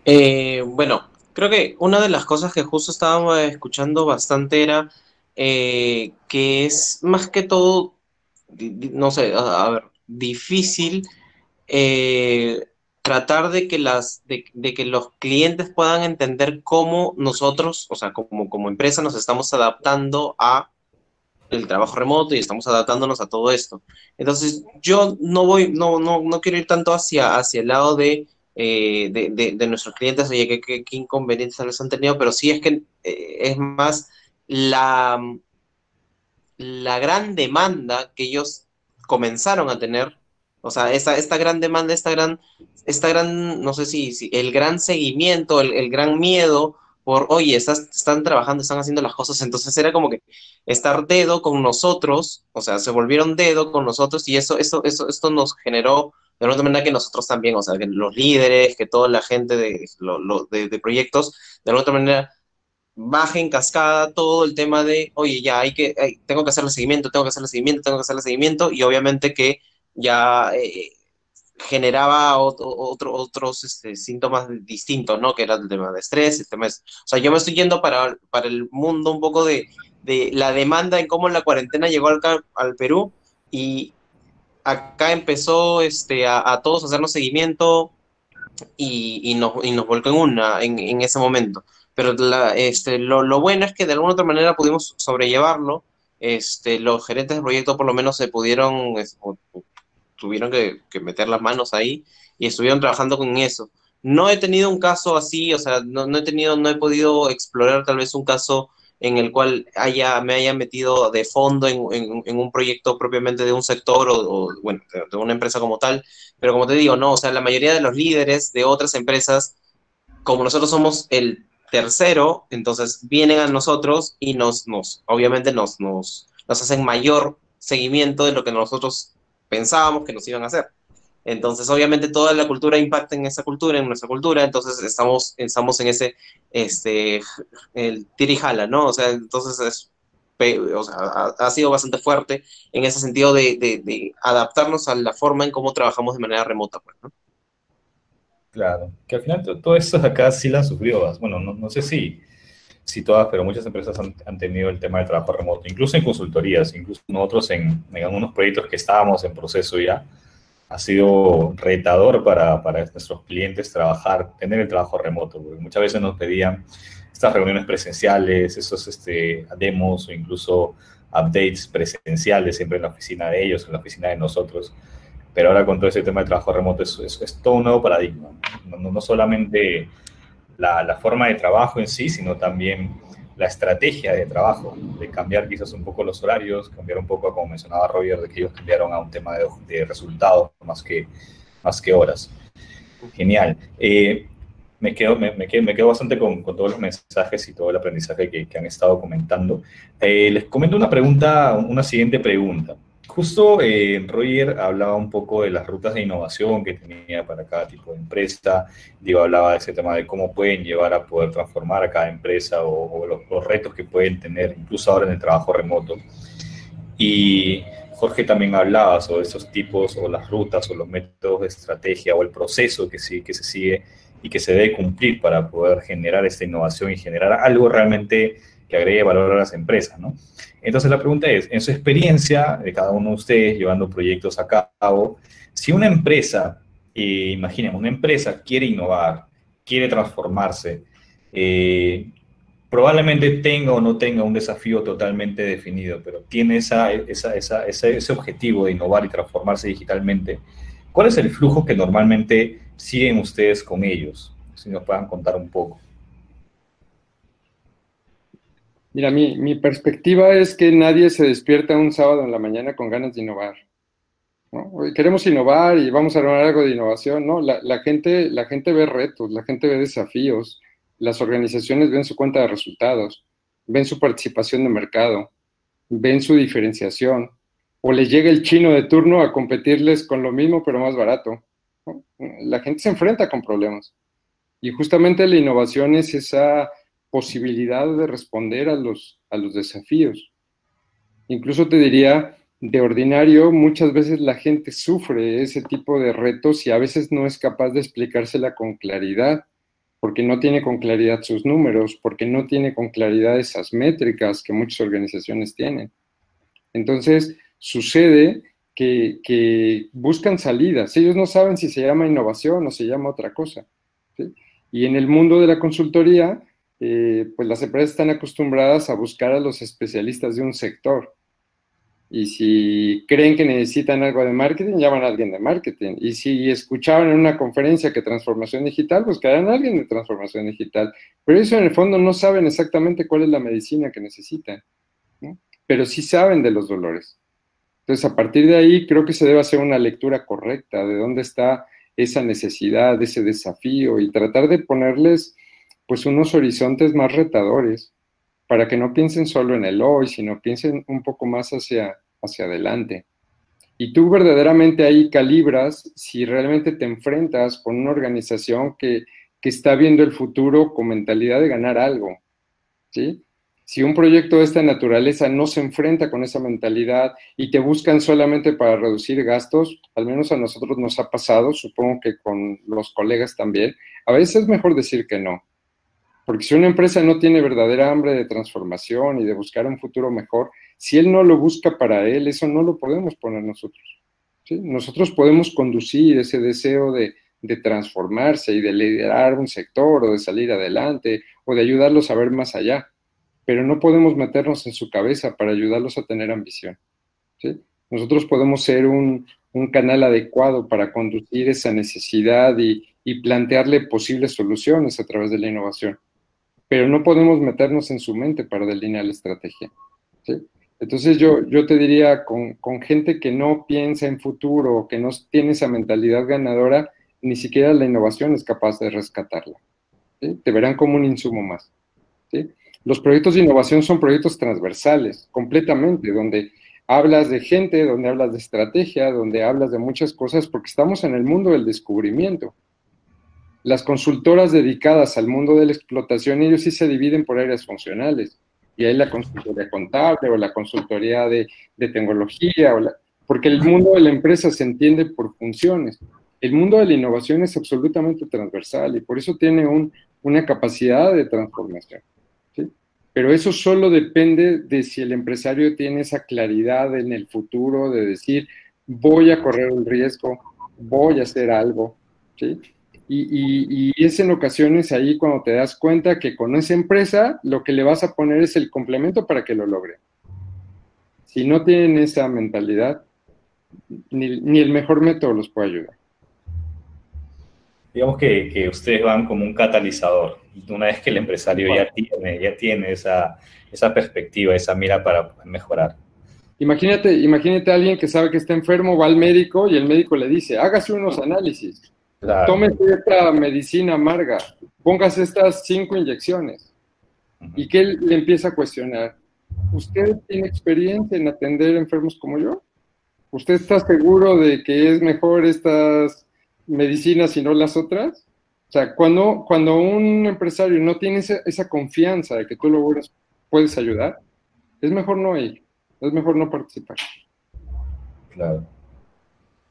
Eh, bueno, creo que una de las cosas que justo estábamos escuchando bastante era eh, que es más que todo, no sé, a ver, difícil eh, tratar de que, las, de, que los clientes puedan entender cómo nosotros, o sea, como, como empresa nos estamos adaptando a el trabajo remoto y estamos adaptándonos a todo esto. Entonces, yo no voy, no, no, no quiero ir tanto hacia, hacia el lado de eh, de, de, nuestros clientes, oye, qué, qué, qué inconvenientes les han tenido, pero sí es que eh, es más la, la gran demanda que ellos comenzaron a tener, o sea, esta, esta gran demanda, esta gran, esta gran, no sé si, si el gran seguimiento, el, el gran miedo por, oye, están trabajando, están haciendo las cosas, entonces era como que estar dedo con nosotros, o sea, se volvieron dedo con nosotros y eso, eso, eso, esto nos generó de alguna manera que nosotros también, o sea, que los líderes, que toda la gente de, de, proyectos, de alguna manera baje en cascada todo el tema de, oye, ya hay que, hay, tengo que hacerle seguimiento, tengo que hacerle seguimiento, tengo que hacerle seguimiento, y obviamente que ya eh, generaba otro, otro, otros este, síntomas distintos, ¿no? Que era el tema de estrés, el tema de, o sea, yo me estoy yendo para, para el mundo un poco de, de la demanda en cómo la cuarentena llegó al, al Perú y acá empezó este, a, a todos hacernos seguimiento y, y, nos, y nos volcó en una en ese momento. Pero la, este, lo, lo, bueno es que de alguna otra manera pudimos sobrellevarlo. Este, los gerentes de proyecto por lo menos se pudieron, tuvieron que, que, meter las manos ahí y estuvieron trabajando con eso. No he tenido un caso así, o sea, no, no he tenido, no he podido explorar tal vez un caso en el cual haya, me haya metido de fondo en, en, un proyecto propiamente de un sector o, o bueno, de, de, una empresa como tal. Pero como te digo, no, o sea, la mayoría de los líderes de otras empresas, como nosotros somos el tercero, entonces vienen a nosotros y nos, nos obviamente nos, nos, nos hacen mayor seguimiento de lo que nosotros pensábamos que nos iban a hacer. Entonces, obviamente, toda la cultura impacta en esa cultura, en nuestra cultura, entonces estamos, estamos en ese, este, el tirijala, ¿no? O sea, entonces es, o sea, ha, ha, sido bastante fuerte en ese sentido de, de, de, adaptarnos a la forma en cómo trabajamos de manera remota, pues, ¿no? Claro, que al final todo eso acá sí la sufrió. Bueno, no, no sé si, si todas, pero muchas empresas han, han, tenido el tema del trabajo remoto, incluso en consultorías, incluso nosotros en, en algunos proyectos que estábamos en proceso ya, ha sido retador para, para nuestros clientes trabajar, tener el trabajo remoto, porque muchas veces nos pedían estas reuniones presenciales, esos este, demos o incluso updates presenciales siempre en la oficina de ellos, en la oficina de nosotros. Pero ahora con todo ese tema de trabajo remoto es, es, es todo un nuevo paradigma. No, no, no solamente la, la, forma de trabajo en sí, sino también la estrategia de trabajo, de cambiar quizás un poco los horarios, cambiar un poco, como mencionaba Roger, de que ellos cambiaron a un tema de, de resultados más que, más que horas. Genial. Eh, me quedo, me, me, quedo, me quedo bastante con, con, todos los mensajes y todo el aprendizaje que, que han estado comentando. Eh, les comento una pregunta, una siguiente pregunta. Justo eh, Roger hablaba un poco de las rutas de innovación que tenía para cada tipo de empresa. Digo, hablaba de ese tema de cómo pueden llevar a poder transformar a cada empresa o, los, retos que pueden tener, incluso ahora en el trabajo remoto. Y Jorge también hablaba sobre esos tipos o las rutas o los métodos de estrategia o el proceso que, sí, que se sigue y que se debe cumplir para poder generar esta innovación y generar algo realmente que agregue valor a las empresas, ¿no? Entonces la pregunta es, en su experiencia de cada uno de ustedes llevando proyectos a cabo, si una empresa, eh, imaginemos, una empresa quiere innovar, quiere transformarse, eh, probablemente tenga o no tenga un desafío totalmente definido, pero tiene ese objetivo de innovar y transformarse digitalmente, ¿cuál es el flujo que normalmente siguen ustedes con ellos? Si nos puedan contar un poco. Mira, mi, mi, perspectiva es que nadie se despierta un sábado en la mañana con ganas de innovar. ¿no? Queremos innovar y vamos a armar algo de innovación, ¿no? La, la, gente, la gente ve retos, la gente ve desafíos, las organizaciones ven su cuenta de resultados, ven su participación de mercado, ven su diferenciación, o les llega el chino de turno a competirles con lo mismo pero más barato. La gente se enfrenta con problemas. Y justamente la innovación es esa posibilidad de responder a los, a los desafíos. Incluso te diría, de ordinario, muchas veces la gente sufre ese tipo de retos y a veces no es capaz de explicársela con claridad, porque no tiene con claridad sus números, porque no tiene con claridad esas métricas que muchas organizaciones tienen. Entonces, sucede que, que buscan salidas. Ellos no saben si se llama innovación o se llama otra cosa. Y en el mundo de la consultoría, eh, pues las empresas están acostumbradas a buscar a los especialistas de un sector. Y si creen que necesitan algo de marketing, llaman a alguien de marketing. Y si escuchaban en una conferencia que transformación digital, buscarán a alguien de transformación digital. Pero eso en el fondo no saben exactamente cuál es la medicina que necesitan, pero sí saben de los dolores. Entonces, a partir de ahí, creo que se debe hacer una lectura correcta de dónde está esa necesidad, ese desafío y tratar de ponerles pues unos horizontes más retadores para que no piensen solo en el hoy, sino piensen un poco más hacia, hacia adelante. Y tú verdaderamente ahí calibras si realmente te enfrentas con una organización que, que está viendo el futuro con mentalidad de ganar algo, ¿sí? Si un proyecto de esta naturaleza no se enfrenta con esa mentalidad y te buscan solamente para reducir gastos, al menos a nosotros nos ha pasado, supongo que con los colegas también, a veces es mejor decir que no. Porque si una empresa no tiene verdadera hambre de transformación y de buscar un futuro mejor, si él no lo busca para él, eso no lo podemos poner nosotros. Nosotros podemos conducir ese deseo de, transformarse y de liderar un sector o de salir adelante o de ayudarlos a ver más allá, pero no podemos meternos en su cabeza para ayudarlos a tener ambición. Nosotros podemos ser un, canal adecuado para conducir esa necesidad y plantearle posibles soluciones a través de la innovación pero no podemos meternos en su mente para delinear la estrategia. Entonces yo, yo te diría, con, con, gente que no piensa en futuro, que no tiene esa mentalidad ganadora, ni siquiera la innovación es capaz de rescatarla. Te verán como un insumo más. Los proyectos de innovación son proyectos transversales, completamente, donde hablas de gente, donde hablas de estrategia, donde hablas de muchas cosas, porque estamos en el mundo del descubrimiento las consultoras dedicadas al mundo de la explotación, ellos sí se dividen por áreas funcionales. Y hay la consultoría contable o la consultoría de, tecnología, o porque el mundo de la empresa se entiende por funciones. el mundo de la innovación es absolutamente transversal y por eso tiene una capacidad de transformación. Pero eso solo depende de si el empresario tiene esa claridad en el futuro de decir, voy a correr un riesgo, voy a hacer algo. ¿sí? Y, y, es en ocasiones ahí cuando te das cuenta que con esa empresa lo que le vas a poner es el complemento para que lo logre. Si no tienen esa mentalidad, ni, ni el mejor método los puede ayudar. Digamos que, que, ustedes van como un catalizador. Una vez que el empresario ya tiene, ya tiene esa, esa perspectiva, esa mira para mejorar. Imagínate, imagínate a alguien que sabe que está enfermo, va al médico y el médico le dice, hágase unos análisis, tómese esta medicina amarga, póngase estas cinco inyecciones. Y que él le empieza a cuestionar, ¿usted tiene experiencia en atender enfermos como yo? ¿Usted está seguro de que es mejor estas medicinas y no las otras? O sea, cuando, cuando un empresario no tiene esa, confianza de que tú lo puedes ayudar, es mejor no ir, es mejor no participar. Claro.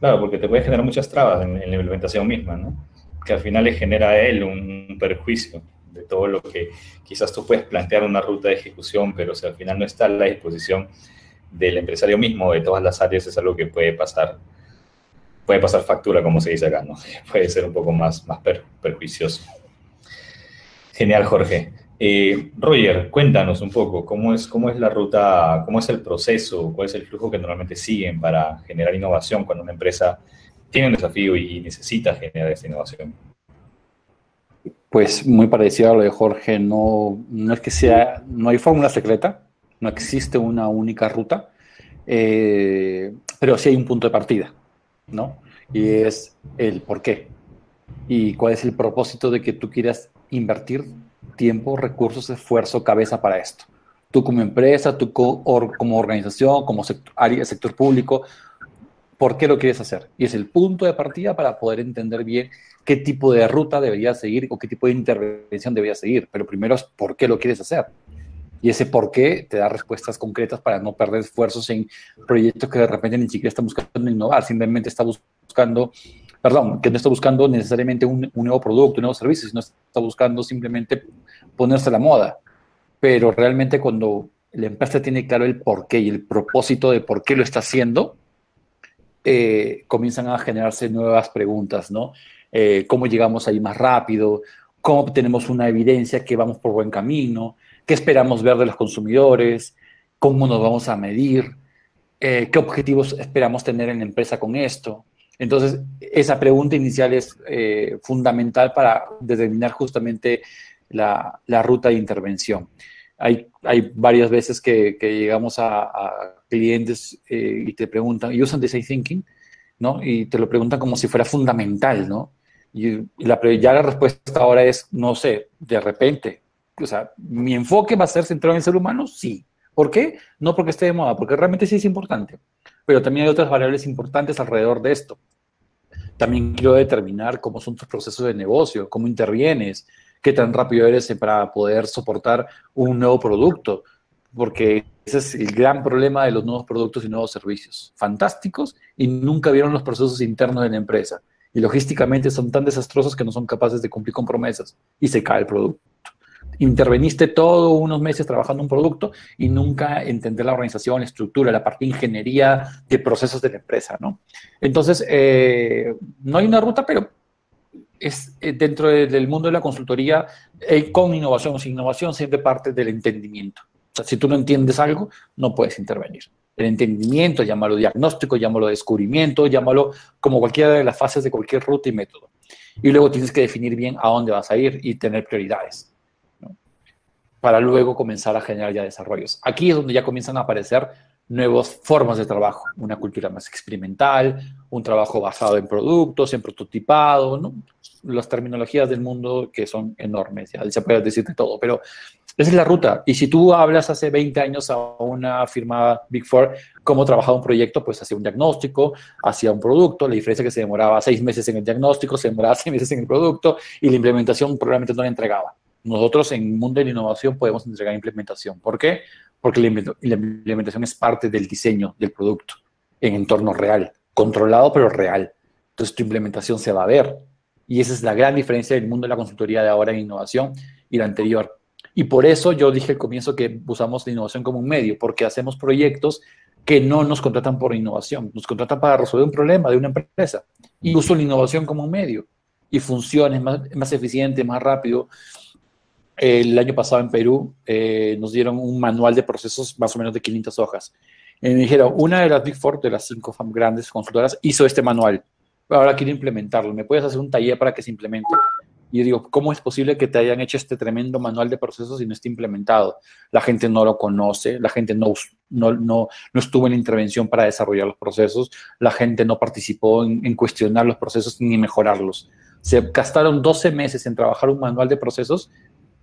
Claro, porque te puede generar muchas trabas en, la implementación misma, ¿no? Que al final le genera a él un, perjuicio de todo lo que quizás tú puedes plantear una ruta de ejecución, pero si al final no está a la disposición del empresario mismo de todas las áreas, es algo que puede pasar, puede pasar factura, como se dice acá, ¿no? Puede ser un poco más, más perjuicioso. Genial, Jorge. Eh, Roger, cuéntanos un poco cómo es, cómo es la ruta, cómo es el proceso, cuál es el flujo que normalmente siguen para generar innovación cuando una empresa tiene un desafío y necesita generar esa innovación. Pues muy parecido a lo de Jorge, no, no es que sea, no hay fórmula secreta, no existe una única ruta, eh, pero sí hay un punto de partida, ¿no? Y es el por qué y cuál es el propósito de que tú quieras invertir tiempo, recursos, esfuerzo, cabeza para esto. Tú como empresa, tú como organización, como sector, público, ¿por qué lo quieres hacer? Y es el punto de partida para poder entender bien qué tipo de ruta deberías seguir o qué tipo de intervención deberías seguir. Pero primero es por qué lo quieres hacer. Y ese por qué te da respuestas concretas para no perder esfuerzos en proyectos que de repente ni siquiera están buscando innovar, simplemente está buscando perdón, que no está buscando necesariamente un, nuevo producto, un nuevo servicio, sino está buscando simplemente ponerse la moda. Pero realmente cuando la empresa tiene claro el porqué y el propósito de por qué lo está haciendo, eh, comienzan a generarse nuevas preguntas, ¿no? Eh, ¿Cómo llegamos ahí más rápido? ¿Cómo tenemos una evidencia que vamos por buen camino? ¿Qué esperamos ver de los consumidores? ¿Cómo nos vamos a medir? Eh, ¿Qué objetivos esperamos tener en la empresa con esto? Entonces, esa pregunta inicial es eh, fundamental para determinar justamente la, ruta de intervención. Hay, hay varias veces que, llegamos a, clientes eh, y te preguntan, y usan design thinking, ¿no? Y te lo preguntan como si fuera fundamental, ¿no? Y, ya la respuesta ahora es, no sé, de repente. O sea, ¿mi enfoque va a ser centrado en el ser humano? Sí. ¿Por qué? No porque esté de moda, porque realmente sí es importante. Pero también hay otras variables importantes alrededor de esto. También quiero determinar cómo son tus procesos de negocio, cómo intervienes, qué tan rápido eres para poder soportar un nuevo producto, porque ese es el gran problema de los nuevos productos y nuevos servicios. Fantásticos y nunca vieron los procesos internos de la empresa. Y logísticamente son tan desastrosos que no son capaces de cumplir con promesas y se cae el producto interveniste todos unos meses trabajando un producto y nunca entender la organización, la estructura, la parte de ingeniería de procesos de la empresa, ¿no? Entonces, eh, no hay una ruta, pero es eh, dentro del mundo de la consultoría, eh, con innovación o sin innovación, siempre parte del entendimiento. O sea, si tú no entiendes algo, no puedes intervenir. El entendimiento, llámalo diagnóstico, llámalo descubrimiento, llámalo como cualquiera de las fases de cualquier ruta y método. Y luego tienes que definir bien a dónde vas a ir y tener prioridades para luego comenzar a generar ya desarrollos. Aquí es donde ya comienzan a aparecer nuevas formas de trabajo, una cultura más experimental, un trabajo basado en productos, en prototipado, ¿no? las terminologías del mundo que son enormes, ya se puede decir de todo, pero esa es la ruta. Y si tú hablas hace 20 años a una firma Big Four, cómo trabajaba un proyecto, pues hacía un diagnóstico, hacía un producto, la diferencia es que se demoraba seis meses en el diagnóstico, se demoraba seis meses en el producto y la implementación probablemente no la entregaba. Nosotros en Mundo de la Innovación podemos entregar implementación. ¿Por qué? Porque la implementación es parte del diseño del producto en entorno real, controlado pero real. Entonces tu implementación se va a ver. Y esa es la gran diferencia del mundo de la consultoría de ahora en innovación y la anterior. Y por eso yo dije al comienzo que usamos la innovación como un medio, porque hacemos proyectos que no nos contratan por innovación, nos contratan para resolver un problema de una empresa. Y uso la innovación como un medio. Y funciona, es más, más eficiente, más rápido. El año pasado en Perú eh, nos dieron un manual de procesos más o menos de 500 hojas. Y me dijeron, una de las Big Four, de las cinco grandes consultoras, hizo este manual. Ahora quiero implementarlo. ¿Me puedes hacer un taller para que se implemente? Y yo digo, ¿cómo es posible que te hayan hecho este tremendo manual de procesos y no esté implementado? La gente no lo conoce, la gente no, no, no, no estuvo en la intervención para desarrollar los procesos, la gente no participó en, en, cuestionar los procesos ni mejorarlos. Se gastaron 12 meses en trabajar un manual de procesos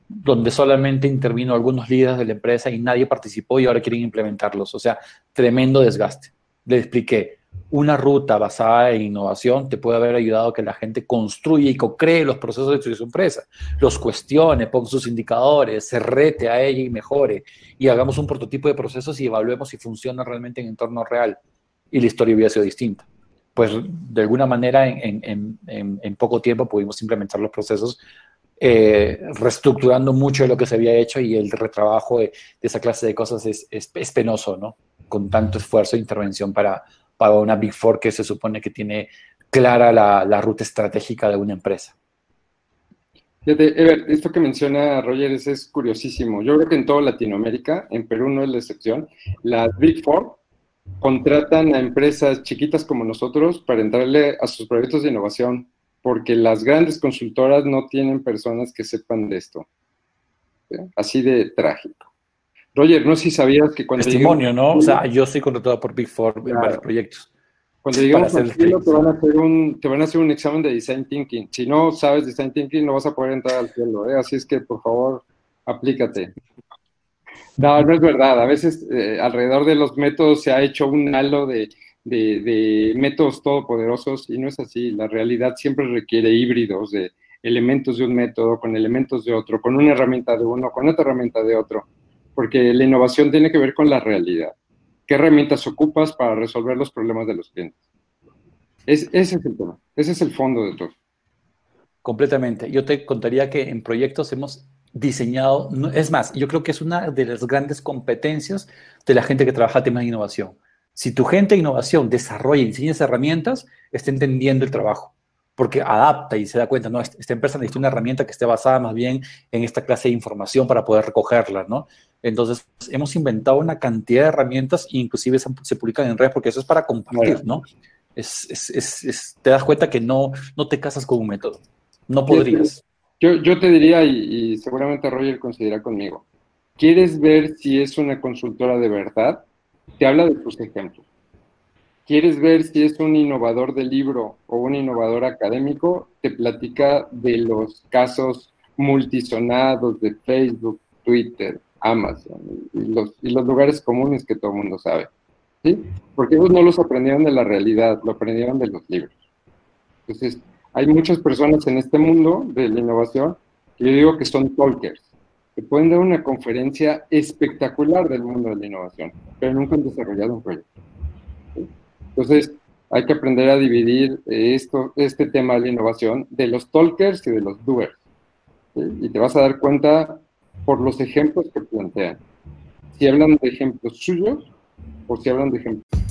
donde solamente intervino algunos líderes de la empresa y nadie participó y ahora quieren implementarlos. O sea, tremendo desgaste. Le expliqué, una ruta basada en innovación te puede haber ayudado a que la gente construya y co-cree los procesos de su empresa, los cuestione, ponga sus indicadores, se rete a ella y mejore, y hagamos un prototipo de procesos y evaluemos si funciona realmente en entorno real. Y la historia hubiera sido distinta. Pues de alguna manera en poco tiempo pudimos implementar los procesos eh, reestructurando mucho de lo que se había hecho y el retrabajo de, de esa clase de cosas es, es, penoso, ¿no? Con tanto esfuerzo e intervención para, para una Big Four que se supone que tiene clara la, la ruta estratégica de una empresa. Ever, esto que menciona Roger es, es, curiosísimo. Yo creo que en toda Latinoamérica, en Perú no es la excepción, las Big Four contratan a empresas chiquitas como nosotros para entrarle a sus proyectos de innovación porque las grandes consultoras no tienen personas que sepan de esto. ¿sí? Así de trágico. Roger, no sé si sabías que cuando... Testimonio, ¿no? O sea, yo soy contratado por Big Four claro. en varios proyectos. Cuando llegamos al cielo te van, a hacer un, te van a hacer un examen de Design Thinking. Si no sabes Design Thinking, no vas a poder entrar al cielo. ¿eh? Así es que, por favor, aplícate. No, no es verdad. A veces eh, alrededor de los métodos se ha hecho un halo de de, métodos todopoderosos y no es así. La realidad siempre requiere híbridos de elementos de un método con elementos de otro, con una herramienta de uno, con otra herramienta de otro, porque la innovación tiene que ver con la realidad. ¿Qué herramientas ocupas para resolver los problemas de los clientes? Es, ese es el tema, ese es el fondo de todo. Completamente. Yo te contaría que en proyectos hemos diseñado, es más, yo creo que es una de las grandes competencias de la gente que trabaja temas de innovación si tu gente de innovación desarrolla y enseña esas herramientas, está entendiendo el trabajo, porque adapta y se da cuenta, no, esta empresa necesita una herramienta que esté basada más bien en esta clase de información para poder recogerla, ¿no? Entonces, hemos inventado una cantidad de herramientas e inclusive se, se publican en redes porque eso es para compartir, ¿no? Es, es, es, te das cuenta que no, no te casas con un método, no podrías. Yo, yo te diría, y, y seguramente Roger considera conmigo, ¿quieres ver si es una consultora de verdad? Te habla de sus ejemplos. ¿Quieres ver si es un innovador de libro o un innovador académico? Te platica de los casos multisonados de Facebook, Twitter, Amazon y los, y los lugares comunes que todo el mundo sabe. ¿sí? Porque ellos no los aprendieron de la realidad, lo aprendieron de los libros. Entonces, hay muchas personas en este mundo de la innovación que yo digo que son talkers que pueden dar una conferencia espectacular del mundo de la innovación, pero nunca han desarrollado un proyecto. Entonces, hay que aprender a dividir esto, este tema de la innovación de los talkers y de los doers. Y te vas a dar cuenta por los ejemplos que plantean. Si hablan de ejemplos suyos o si hablan de ejemplos